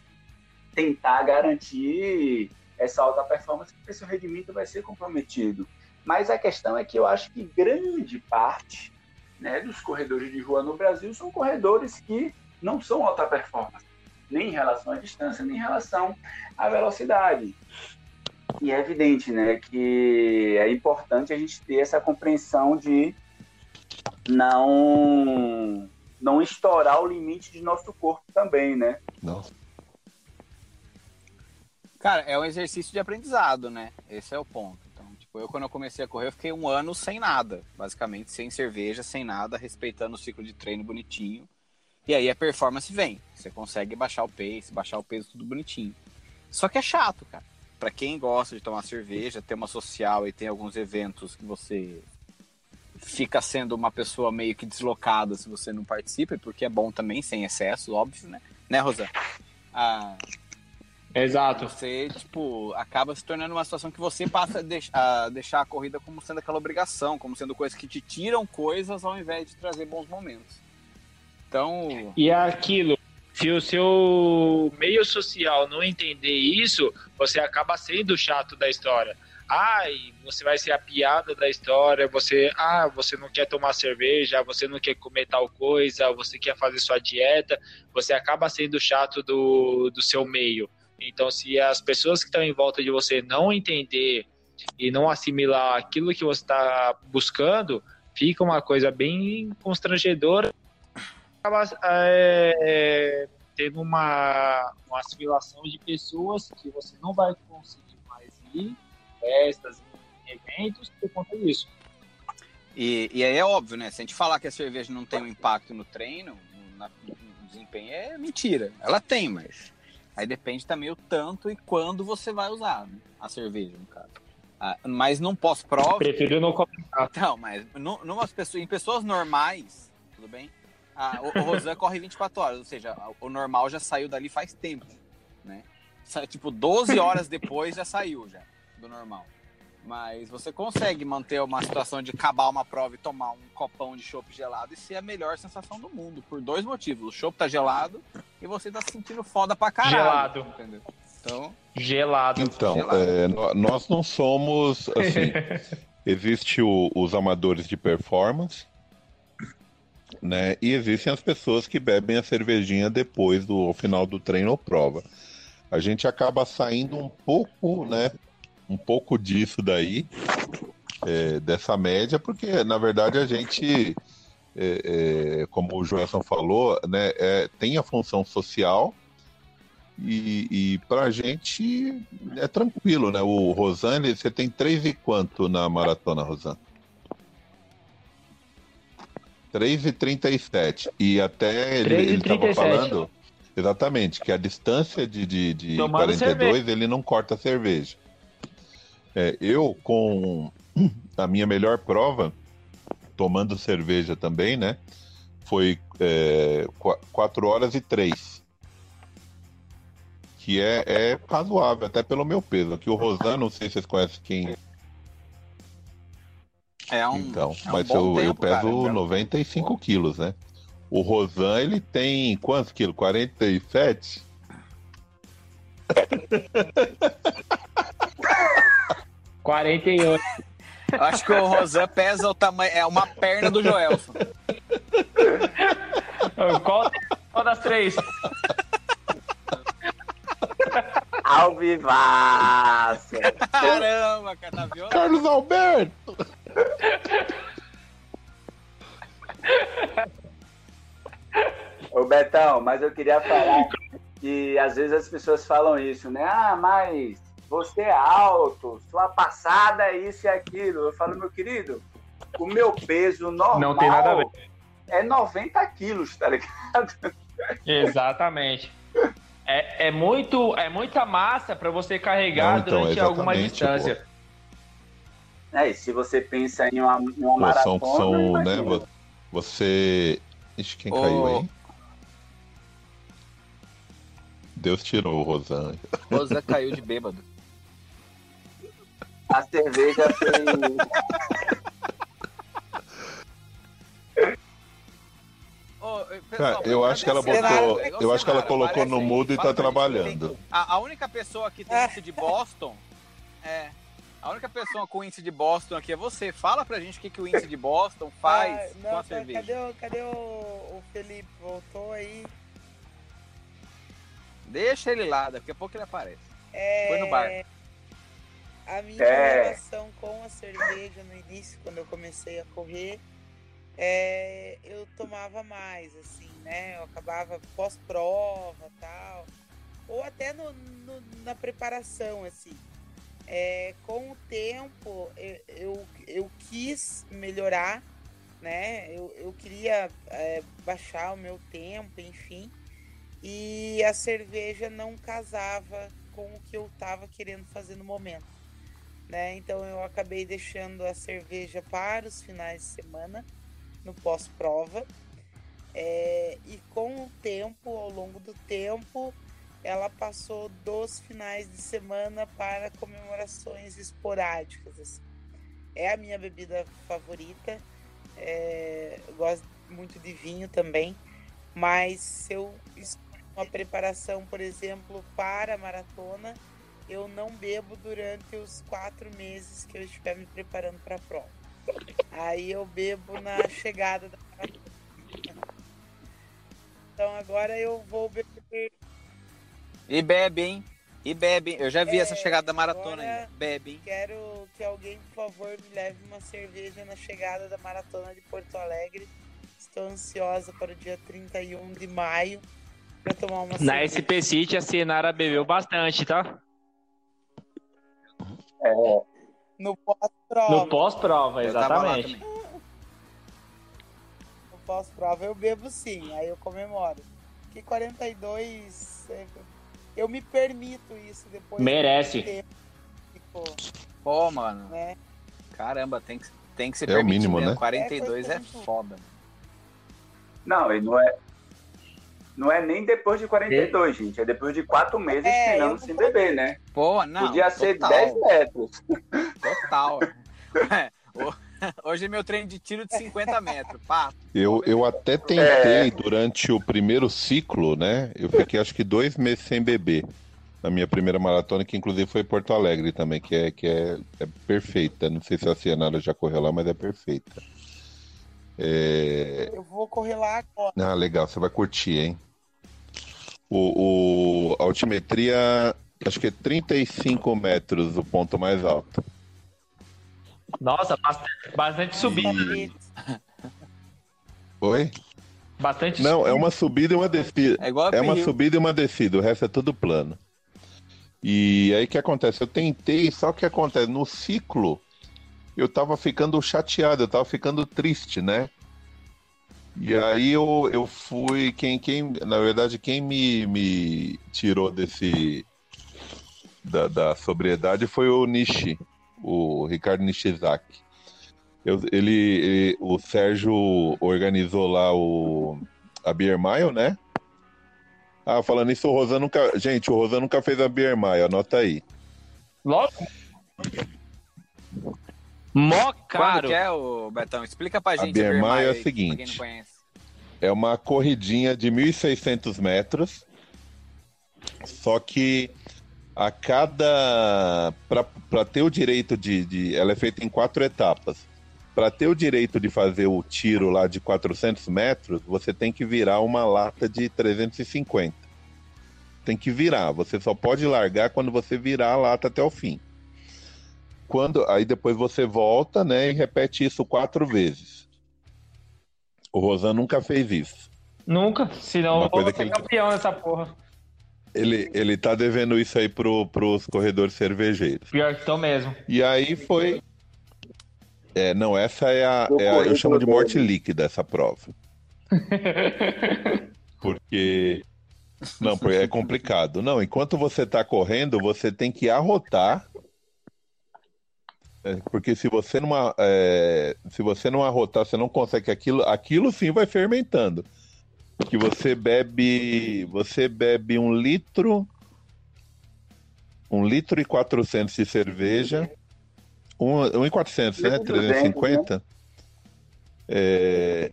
tentar garantir essa alta performance, porque seu rendimento vai ser comprometido. Mas a questão é que eu acho que grande parte né, dos corredores de rua no Brasil são corredores que não são alta performance, nem em relação à distância, nem em relação à velocidade. E é evidente, né, que é importante a gente ter essa compreensão de não não estourar o limite de nosso corpo também, né? Não. Cara, é um exercício de aprendizado, né? Esse é o ponto. Então, tipo, eu quando eu comecei a correr, eu fiquei um ano sem nada, basicamente, sem cerveja, sem nada, respeitando o ciclo de treino bonitinho. E aí a performance vem. Você consegue baixar o pace, baixar o peso, tudo bonitinho. Só que é chato, cara para quem gosta de tomar cerveja, tem uma social e tem alguns eventos que você fica sendo uma pessoa meio que deslocada se você não participa, porque é bom também, sem excesso, óbvio, né? Né, Rosa? Ah, Exato. Você, tipo, acaba se tornando uma situação que você passa a deixar, a deixar a corrida como sendo aquela obrigação, como sendo coisas que te tiram coisas ao invés de trazer bons momentos. Então. E é aquilo, se o seu meio social não entender isso, você acaba sendo chato da história. Ai, você vai ser a piada da história, você, ah, você não quer tomar cerveja, você não quer comer tal coisa, você quer fazer sua dieta, você acaba sendo chato do, do seu meio. Então, se as pessoas que estão em volta de você não entender e não assimilar aquilo que você está buscando, fica uma coisa bem constrangedora acaba é, tendo uma, uma assimilação de pessoas que você não vai conseguir mais ir, festas, eventos, por conta disso. E, e aí é óbvio, né? Se a gente falar que a cerveja não tem um impacto no treino, na, no desempenho, é mentira. Ela tem, mas aí depende também o tanto e quando você vai usar né? a cerveja, no caso. Ah, mas não pós-prova. Prefiro não comentar. Não, mas numas pessoas, em pessoas normais, tudo bem? Ah, o, o Rosan corre 24 horas, ou seja, o normal já saiu dali faz tempo, né? Tipo, 12 horas depois já saiu já do normal. Mas você consegue manter uma situação de acabar uma prova e tomar um copão de chopp gelado e ser a melhor sensação do mundo, por dois motivos. O chopp tá gelado e você tá se sentindo foda pra caralho. Gelado. Entendeu? Então, gelado. Então, gelado. É, nós não somos assim. existe o, os amadores de performance, né? E existem as pessoas que bebem a cervejinha depois do final do treino ou prova. A gente acaba saindo um pouco, né? Um pouco disso daí, é, dessa média, porque na verdade a gente, é, é, como o Joelson falou, né? É, tem a função social. E, e pra gente é tranquilo, né? O Rosane, você tem três e quanto na maratona, Rosane? 3,37. E até ele estava falando. Exatamente, que a distância de, de, de 42 cerveja. ele não corta a cerveja. É, eu, com a minha melhor prova, tomando cerveja também, né? Foi é, 4 horas e 3. Que é, é razoável, até pelo meu peso. Aqui o Rosano, não sei se vocês conhecem quem É um, Então, é um mas bom eu, eu tempo, peso cara, é um- 95 quilos, né? O Rosan, ele tem quantos quilos? 47? Quarenta e oito. Eu acho que o Rosan pesa o tamanho. É uma perna do Joelson. Qual, qual das três? Ao vivaço! Caramba, cara, tá. Carlos Alberto! Ô Betão, mas eu queria falar que às vezes as pessoas falam isso, né? Ah, mas você é alto, sua passada é isso e aquilo. Eu falo, meu querido, o meu peso normal Não tem nada a ver. é 90 quilos, tá ligado? Exatamente. É, é, muito, é muita massa para você carregar Não, então, durante alguma distância. É, e se você pensa em uma, em uma Pô, são, maratona, são, né, imagina. vo- você... Ixi, quem Ô. caiu aí? Deus tirou o Rosan. Rosan caiu de bêbado. A cerveja Cara, pessoal, eu acho que ela botou. Senara? Eu acho que ela colocou no aí. mudo e tá quem trabalhando. tem- A, a única pessoa que tem índice de Boston é. A única pessoa com índice de Boston aqui é você. Fala pra gente o que, que o índice de Boston faz Ah, não, com a tá- cerveja. Cadê, o, cadê o, o Felipe? Voltou aí? Deixa ele lá, daqui a pouco ele aparece. É, Foi no bar. A minha É. relação com a cerveja no início, quando eu comecei a correr, é, eu tomava mais, assim, né? Eu acabava pós-prova tal. Ou até no, no- na preparação, assim. É, com o tempo, eu, eu, eu quis melhorar, né? Eu, eu queria é, baixar o meu tempo, enfim. E a cerveja não casava com o que eu estava querendo fazer no momento. Né? Então eu acabei deixando a cerveja para os finais de semana, no pós-prova. É, e com o tempo, ao longo do tempo, ela passou dos finais de semana para comemorações esporádicas. assim. É a minha bebida favorita. É, eu gosto muito de vinho também. Mas se eu escolho uma preparação, por exemplo, para a maratona, eu não bebo durante os quatro meses que eu estiver me preparando para a prova. Aí eu bebo na chegada da maratona. Então agora eu vou beber. E bebe, hein? E bebe? Eu já vi É, essa chegada da maratona aí. Bebe, hein? Quero que alguém, por favor, me leve uma cerveja na chegada da maratona de Porto Alegre. Estou ansiosa para o dia 31 de maio para tomar uma Na cerveja. SP City a Senara bebeu bastante, tá? No pós-prova. No pós-prova, exatamente. No pós-prova eu bebo sim, aí eu comemoro. Que 42. é, Eu me permito isso depois. de Merece. tempo, Tipo, Pô, mano. né? Caramba, tem que, tem que se É o permitir mínimo, mesmo. né? 42 É, é foda. Não, e não é. Não é nem depois de 42, gente. É depois de quatro meses É, treinando sem não- beber, né? Pô, não. Podia ser total, 10 metros. Total. É, ho- Hoje é meu treino de tiro de 50 metros. Pá. Eu, eu até tentei durante o primeiro ciclo, né? Eu fiquei acho que dois meses sem beber. Na minha primeira maratona, que inclusive foi em Porto Alegre também, que é, que é, é perfeita. Não sei se a Cianara já correu lá, mas é perfeita. É... Eu vou correr lá agora. Ah, legal, você vai curtir, hein? O, o- a altimetria, acho que é 35 metros o ponto mais alto. Nossa, bastante, bastante subida. E... Oi? Bastante Não, é uma subida e uma descida. É igual a É uma Rio. subida e uma descida, o resto é tudo plano. E aí o que acontece? Eu tentei, só que acontece, no ciclo eu tava ficando chateado, eu tava ficando triste, né? E aí eu, eu fui, quem, quem, na verdade, quem me, me tirou desse, da, da sobriedade foi o Nishi, o Ricardo Nishizaki. Eu, ele, ele- o Sérgio organizou lá o, a Beer Mile, né? Ah, falando isso, o Rosan nunca. Gente, o Rosan nunca fez a Beer Mile, anota aí. Logo. Mó caro. que é, ô Betão? Explica pra A gente. Beer Beer Mile é o aí, seguinte. É uma corridinha de 1.600 metros. Só que a cada. Para ter o direito de, de. Ela é feita em quatro etapas. Para ter o direito de fazer o tiro lá de 400 metros, você tem que virar uma lata de 350. Tem que virar. Você só pode largar quando você virar a lata até o fim. Quando, aí depois você volta, né, e repete isso quatro vezes. O Rosan nunca fez isso. Nunca, senão Uma eu coisa vou que ser ele- campeão nessa porra. Ele, ele tá devendo isso aí pro, pros corredores cervejeiros. Pior que tô mesmo. E aí foi. É, não, essa é a. É a- eu chamo de morte líquida essa prova. Porque. Não, porque é complicado. Não, enquanto você tá correndo, você tem que arrotar. É, Porque se você não, é, se você não arrotar, você não consegue aquilo. Aquilo sim vai fermentando. Que você bebe. Você bebe um litro. Um litro e 400 de cerveja. Um, um e 400, né? Litro e 200, 350. É.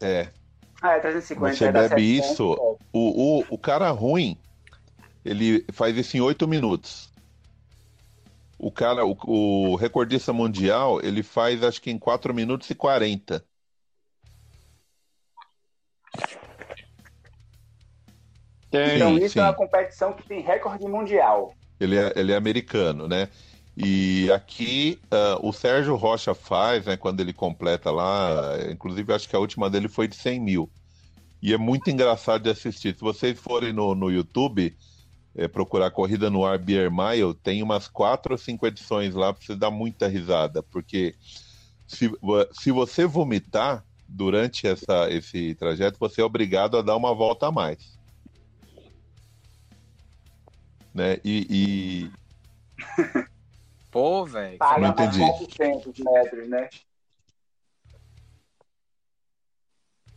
É. Ah, é 350. Você dá bebe 700, isso? é. O, o, o cara ruim, ele faz isso em 8 minutos. O cara, o, o recordista mundial, ele faz acho que em 4 minutos e 40. Então, Sim, isso sim. é uma competição que tem recorde mundial. Ele é, ele é americano, né? E aqui ah, o Sérgio Rocha faz, né? Quando ele completa lá, inclusive acho que a última dele foi de 100 mil. E é muito engraçado de assistir. Se vocês forem no, no YouTube, eh, procurar Corrida no Ar Beer Mile, tem umas quatro ou cinco edições lá para você dar muita risada. Porque se, se você vomitar durante essa, esse trajeto, você é obrigado a dar uma volta a mais. Né? E- e, Pô, velho. Paga Não mais entendi. 400 metros, né?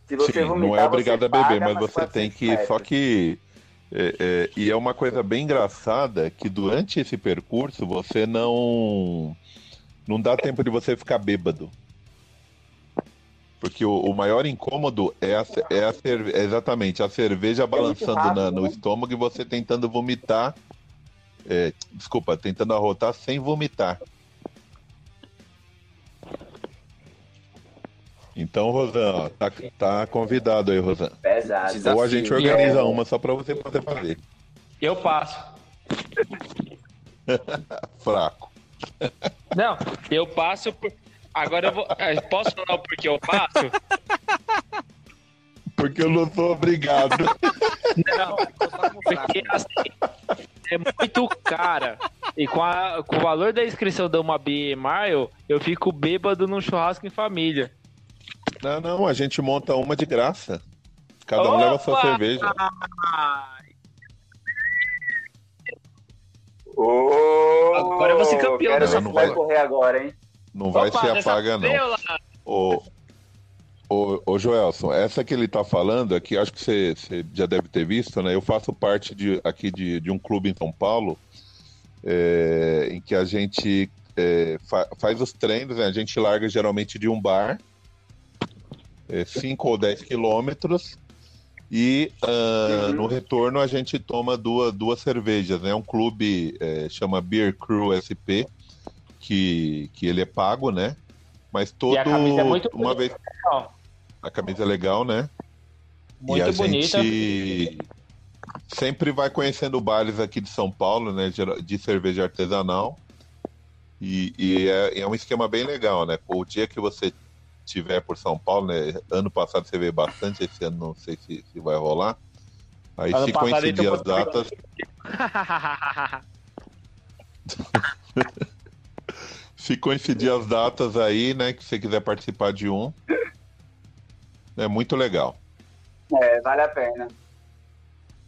Se você Sim, não vomitar, é obrigado você a beber, mas você tem 400 que. metros. Só que. É, é, e é uma coisa bem engraçada que durante esse percurso você não. Não dá tempo de você ficar bêbado. Porque o, o maior incômodo é, a, é, a cerve- é exatamente a cerveja balançando rápido, na- no né? estômago e você tentando vomitar. é, desculpa, tentando arrotar sem vomitar. Então, Rosan, ó, tá, tá convidado aí, Rosan. Pesado. Desafio. Ou a gente organiza uma só pra você poder fazer. Eu passo. Fraco. Não, eu passo por. Agora eu vou. eh, Posso falar o porquê eu passo? Porque eu não sou obrigado. Não, porque assim, é muito cara. E com, a- com o valor da inscrição de uma Mile, eu fico bêbado num churrasco em família. Não, não, a gente monta uma de graça. Cada um Opa! leva sua cerveja. Ô, Agora eu vou ser campeão quero dessa se vai correr agora, hein? Não vai Opa, se dessa apaga, não. Ô, ô, ô, Joelson, essa que ele tá falando aqui, acho que você, você já deve ter visto, né? Eu faço parte de, aqui de, de um clube em São Paulo, é, em que a gente é, fa- faz os treinos, né? A gente larga geralmente de um bar, 5 ou 10 quilômetros, e Uhum. no retorno a gente toma duas, duas cervejas, né? Um clube é, chama Beer Crew SP, que, que ele é pago, né? Mas todo a camisa é uma bonita. vez a camisa é legal, né? Muito e a bonita. gente sempre vai conhecendo bares aqui de São Paulo, né? De cerveja artesanal. E, e é, é um esquema bem legal, né? O dia que você tiver por São Paulo, né? Ano passado você veio bastante, esse ano não sei se, se vai rolar. Aí Ano se coincidir as datas, se coincidir as datas aí, né? Que você quiser participar de um, é muito legal. É, vale a pena.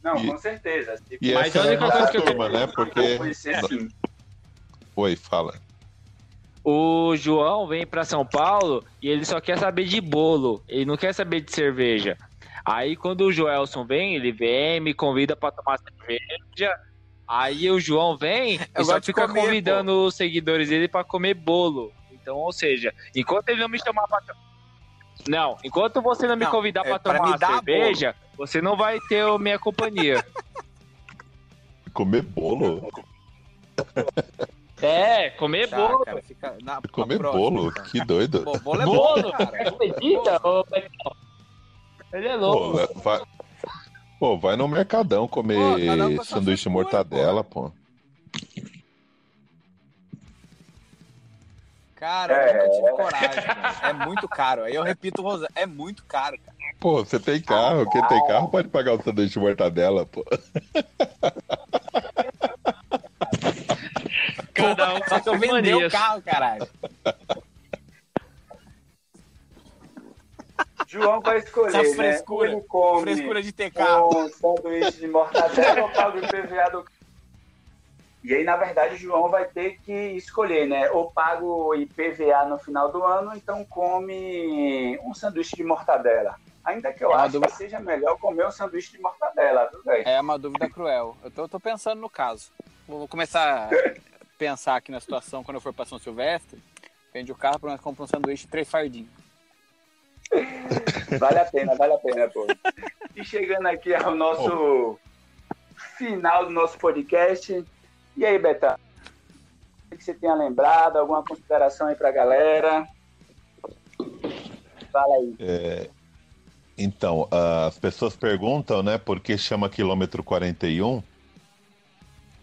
Não, E- com certeza. E Mas essa é a coisa que eu turma, né? Porque. conhecer, sim. Oi, fala. O João vem pra São Paulo e ele só quer saber de bolo, ele não quer saber de cerveja. Aí quando o Joelson vem, ele vem, me convida pra tomar cerveja Aí o João vem Eu e só fica comer, convidando os seguidores dele pra comer bolo. Então, ou seja, enquanto ele não me chamar pra. Não, enquanto você não me Não, convidar é pra pra tomar cerveja, você não vai ter a minha companhia. Comer bolo? É, comer Tá, bolo. cara, fica na, na Comer próxima, bolo? então. Que doido. Pô, bolo é Bolo? bolo, cara. Acredita? Ele é Pô, louco. vai, pô, vai no Mercadão comer Pô, sanduíche mortadela, pô. Cara, É. eu nunca tive coragem. velho. É muito caro. Aí eu repito, Rosa, é muito caro, cara. Pô, você tem carro, quem tem carro pode pagar o sanduíche de mortadela, pô. Cada um Só que eu vendi o carro, caralho. João vai escolher, Essa né? frescura, Ou ele come Frescura de ter carro. com sanduíche de mortadela ou paga o IPVA do E aí, na verdade, o João vai ter que escolher, né? Ou paga o IPVA no final do ano, ou então come um sanduíche de mortadela. Ainda que eu É acho dúvida. que seja melhor comer um sanduíche de mortadela, tudo bem. É uma dúvida cruel. Eu tô, tô pensando no caso. Vou começar pensar aqui na situação quando eu for pra São Silvestre. Vende o carro, pelo menos compra um sanduíche e três fardinhos. Vale a pena, vale a pena, pô. E chegando aqui ao nosso final do nosso podcast. E aí, Betão? O que você tenha lembrado? Alguma consideração aí pra galera? Fala aí. Então, as pessoas perguntam, né, por que chama quilômetro 41?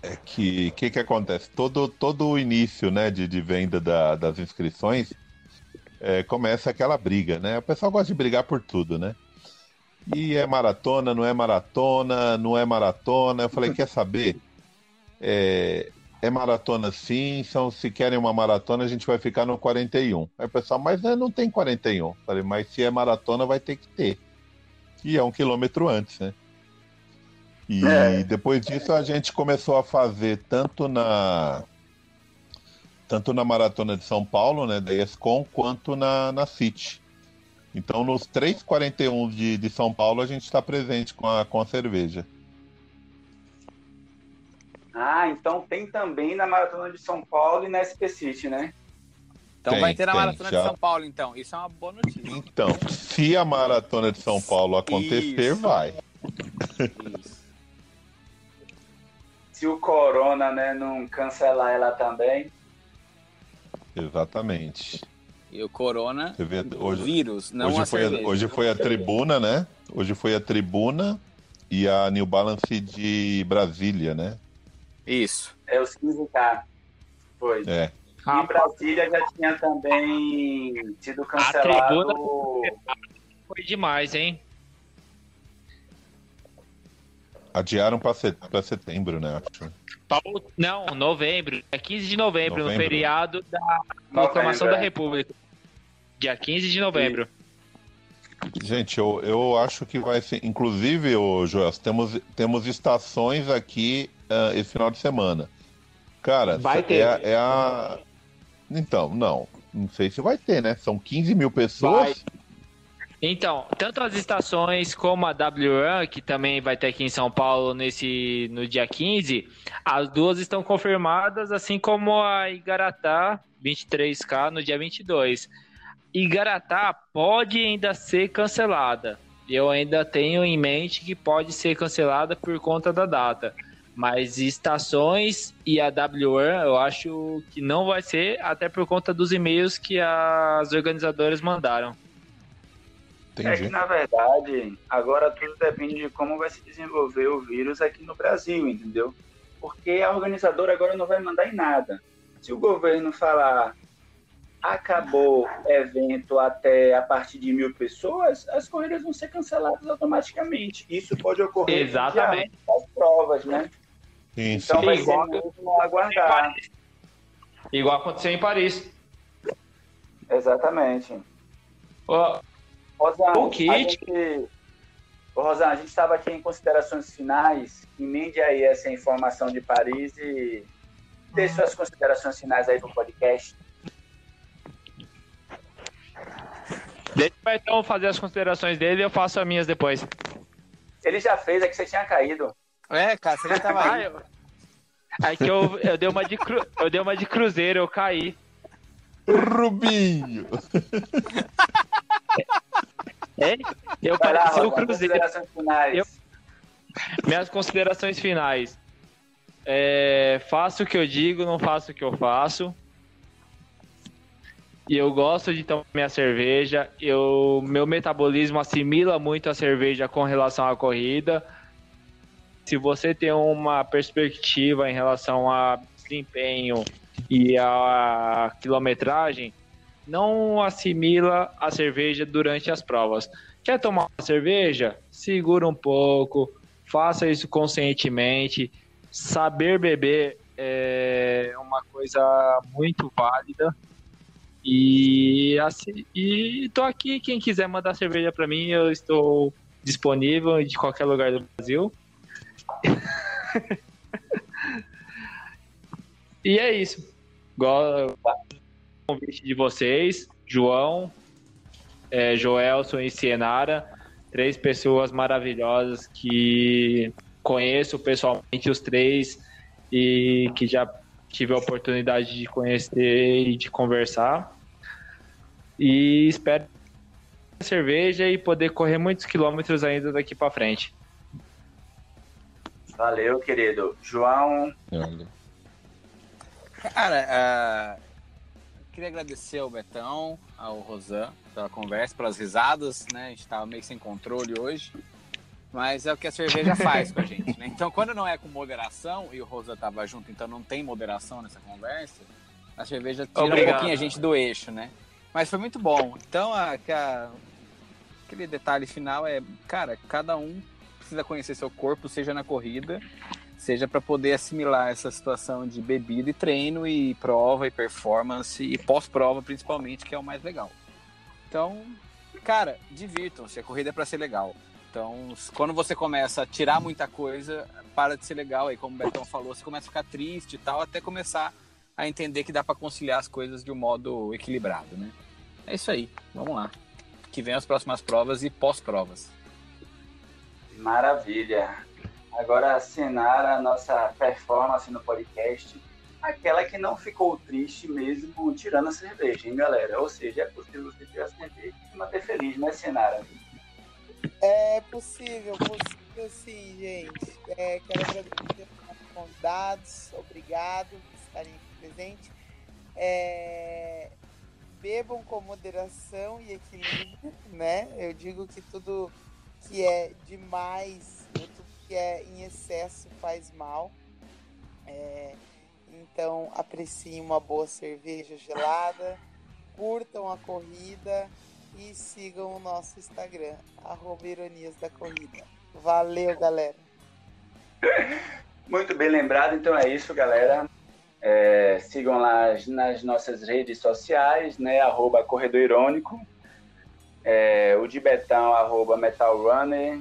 É que o que, que acontece? Todo, todo o início né, de, de venda da- das inscrições é, começa aquela briga, né? O pessoal gosta de brigar por tudo, né? E é maratona, não é maratona, não é maratona. Eu falei, quer saber? É, é maratona sim, então se querem uma maratona a gente vai ficar no 41. Aí o pessoal, mas né, não tem 41. Eu falei, mas se é maratona vai ter que ter. E é um quilômetro antes, né? E É. depois disso a gente começou a fazer tanto na tanto na maratona de São Paulo, né, da ESCOM, quanto na, na City. Então nos 3,41 de, de São Paulo a gente está presente com a, com a cerveja. Ah, então tem também na Maratona de São Paulo e na SP City, né? Então Tem, vai ter na tem, Maratona já. de São Paulo, então. Isso é uma boa notícia. Então, se a maratona de São Paulo acontecer, Isso. vai. Se o Corona, né, não cancelar ela também. Exatamente. E o Corona, vê, o hoje, vírus, não hoje, a foi a, hoje foi a tribuna, né? Hoje foi a tribuna e a New Balance de Brasília, né? Isso. É os 15K. Foi. É. E Brasília já tinha também sido cancelado. Foi demais, hein? Adiaram para setembro, né? Acho. Paulo- Não, novembro. É 15 de novembro, no Novembro. feriado da Proclamação da é. República. Dia 15 de novembro. Gente, eu, eu acho que vai ser. Inclusive, ô, Joel, temos, temos estações aqui ah, esse final de semana. Cara, Vai é ter. a- É, a. Então, não. Não sei se vai ter, né? São 15 mil pessoas. Então, tanto as estações como a WRAN, que também vai ter aqui em São Paulo nesse, no dia 15, as duas estão confirmadas, assim como a Igaratá 23K no dia 22. Igaratá pode ainda ser cancelada. Eu ainda tenho em mente que pode ser cancelada por conta da data. Mas estações e a WRAN eu acho que não vai ser, até por conta dos e-mails que as organizadoras mandaram. É que, Entendi. na verdade, agora tudo depende de como vai se desenvolver o vírus aqui no Brasil, entendeu? Porque a organizadora agora não vai mandar em nada. Se o governo falar acabou evento até a partir de mil pessoas, as corridas vão ser canceladas automaticamente. Isso pode ocorrer Exatamente. das provas, né? Sim, Então vai ser igual- mesmo aguardar. Igual aconteceu em Paris. Exatamente. Ó, Rosana, O kit. a gente... Ô, Rosana, a gente estava aqui em considerações finais. Emende aí essa informação de Paris e dê suas considerações finais aí pro podcast. Deixa o Betão fazer as considerações dele e eu faço as minhas depois. Ele já fez, é que você tinha caído. É, cara, você já tava Ah, aí. eu, É que eu, eu, dei uma de cru, eu dei uma de cruzeiro, eu caí. Rubinho! Eu Vai lá, pareci o Rosa, cruzeiro. considerações. Eu- Minhas considerações finais. É, faço o que eu digo, não faço o que eu faço. E eu gosto de tomar minha cerveja. Eu, meu metabolismo assimila muito a cerveja com relação à corrida. Se você tem uma perspectiva em relação a desempenho e a quilometragem, não assimila a cerveja durante as provas. Quer tomar uma cerveja? Segura um pouco, faça isso conscientemente. Saber beber é uma coisa muito válida. E assim, e tô aqui, quem quiser mandar cerveja para mim, eu estou disponível de qualquer lugar do Brasil. e é isso. Go- convite de vocês, João, é, Joelson e Cienara, três pessoas maravilhosas que conheço pessoalmente os três e que já tive a oportunidade de conhecer e de conversar. E espero cerveja e poder correr muitos quilômetros ainda daqui para frente. Valeu, querido. João. Cara, ah, queria agradecer ao Betão, ao Rosan, pela conversa, pelas risadas, né? A gente tava meio sem controle hoje. Mas é o que a cerveja faz com a gente, né? Então, quando não é com moderação, e o Rosa tava junto, então não tem moderação nessa conversa, a cerveja tira Obrigado. um pouquinho a gente do eixo, né? Mas foi muito bom. Então, a, a- aquele detalhe final é, cara, cada um precisa conhecer seu corpo, seja na corrida, seja para poder assimilar essa situação de bebida e treino e prova e performance e pós-prova principalmente, que é o mais legal. Então, cara, divirtam-se, a corrida é para ser legal. Então, quando você começa a tirar muita coisa, para de ser legal. Aí, como o Betão falou, você começa a ficar triste e tal, até começar a entender que dá para conciliar as coisas de um modo equilibrado, né? É isso aí, vamos lá. Que vem as próximas provas e pós-provas. maravilha. Agora, Senara, a nossa performance no podcast, aquela que não ficou triste mesmo tirando a cerveja, hein, galera? Ou seja, é possível você tirar a cerveja e manter feliz, né, Senara? É possível, possível sim, gente. É, quero agradecer aos convidados, obrigado por estarem presentes. É, bebam com moderação e equilíbrio, né? Eu digo que tudo que é demais, tudo que é em excesso faz mal. É, então, apreciem uma boa cerveja gelada, curtam a corrida e sigam o nosso Instagram, arroba Ironias da Corrida. Valeu, galera. Muito bem lembrado, então é isso, galera. É, sigam lá as- nas nossas redes sociais, né? Arroba Corredor Irônico. É, o de Betão, arroba Metal Runner.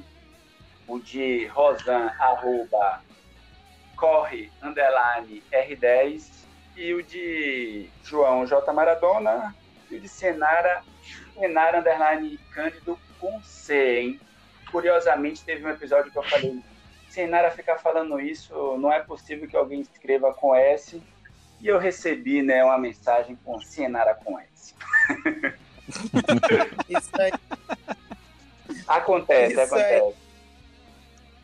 O de Rosan, arroba Corre, underline R10. E o de João J. Maradona. E o de Senara, Senara, underline Cândido com C, hein? Curiosamente, teve um episódio que eu falei Senara ficar falando isso, não é possível que alguém escreva com S. E eu recebi né, uma mensagem com Senara com S. Isso aí. Acontece, Isso aí.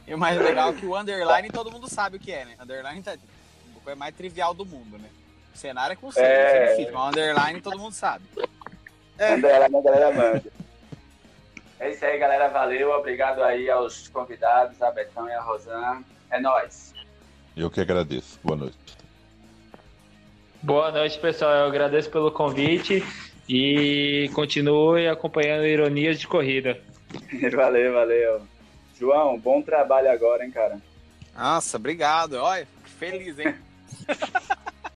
E o mais legal é que o underline todo mundo sabe o que é, né? Underline tá a coisa mais trivial do mundo, né? O cenário é com C, É. é difícil, mas underline todo mundo sabe. Manda ela, a galera manda. É isso aí, galera. Valeu. Obrigado aí aos convidados, a Betão e a Rosan. É nóis. Eu que agradeço. Boa noite. Boa noite, pessoal. Eu agradeço pelo convite e continue acompanhando Ironias de Corrida. valeu, valeu. João, bom trabalho agora, hein, cara? Nossa, obrigado. Olha, feliz, hein?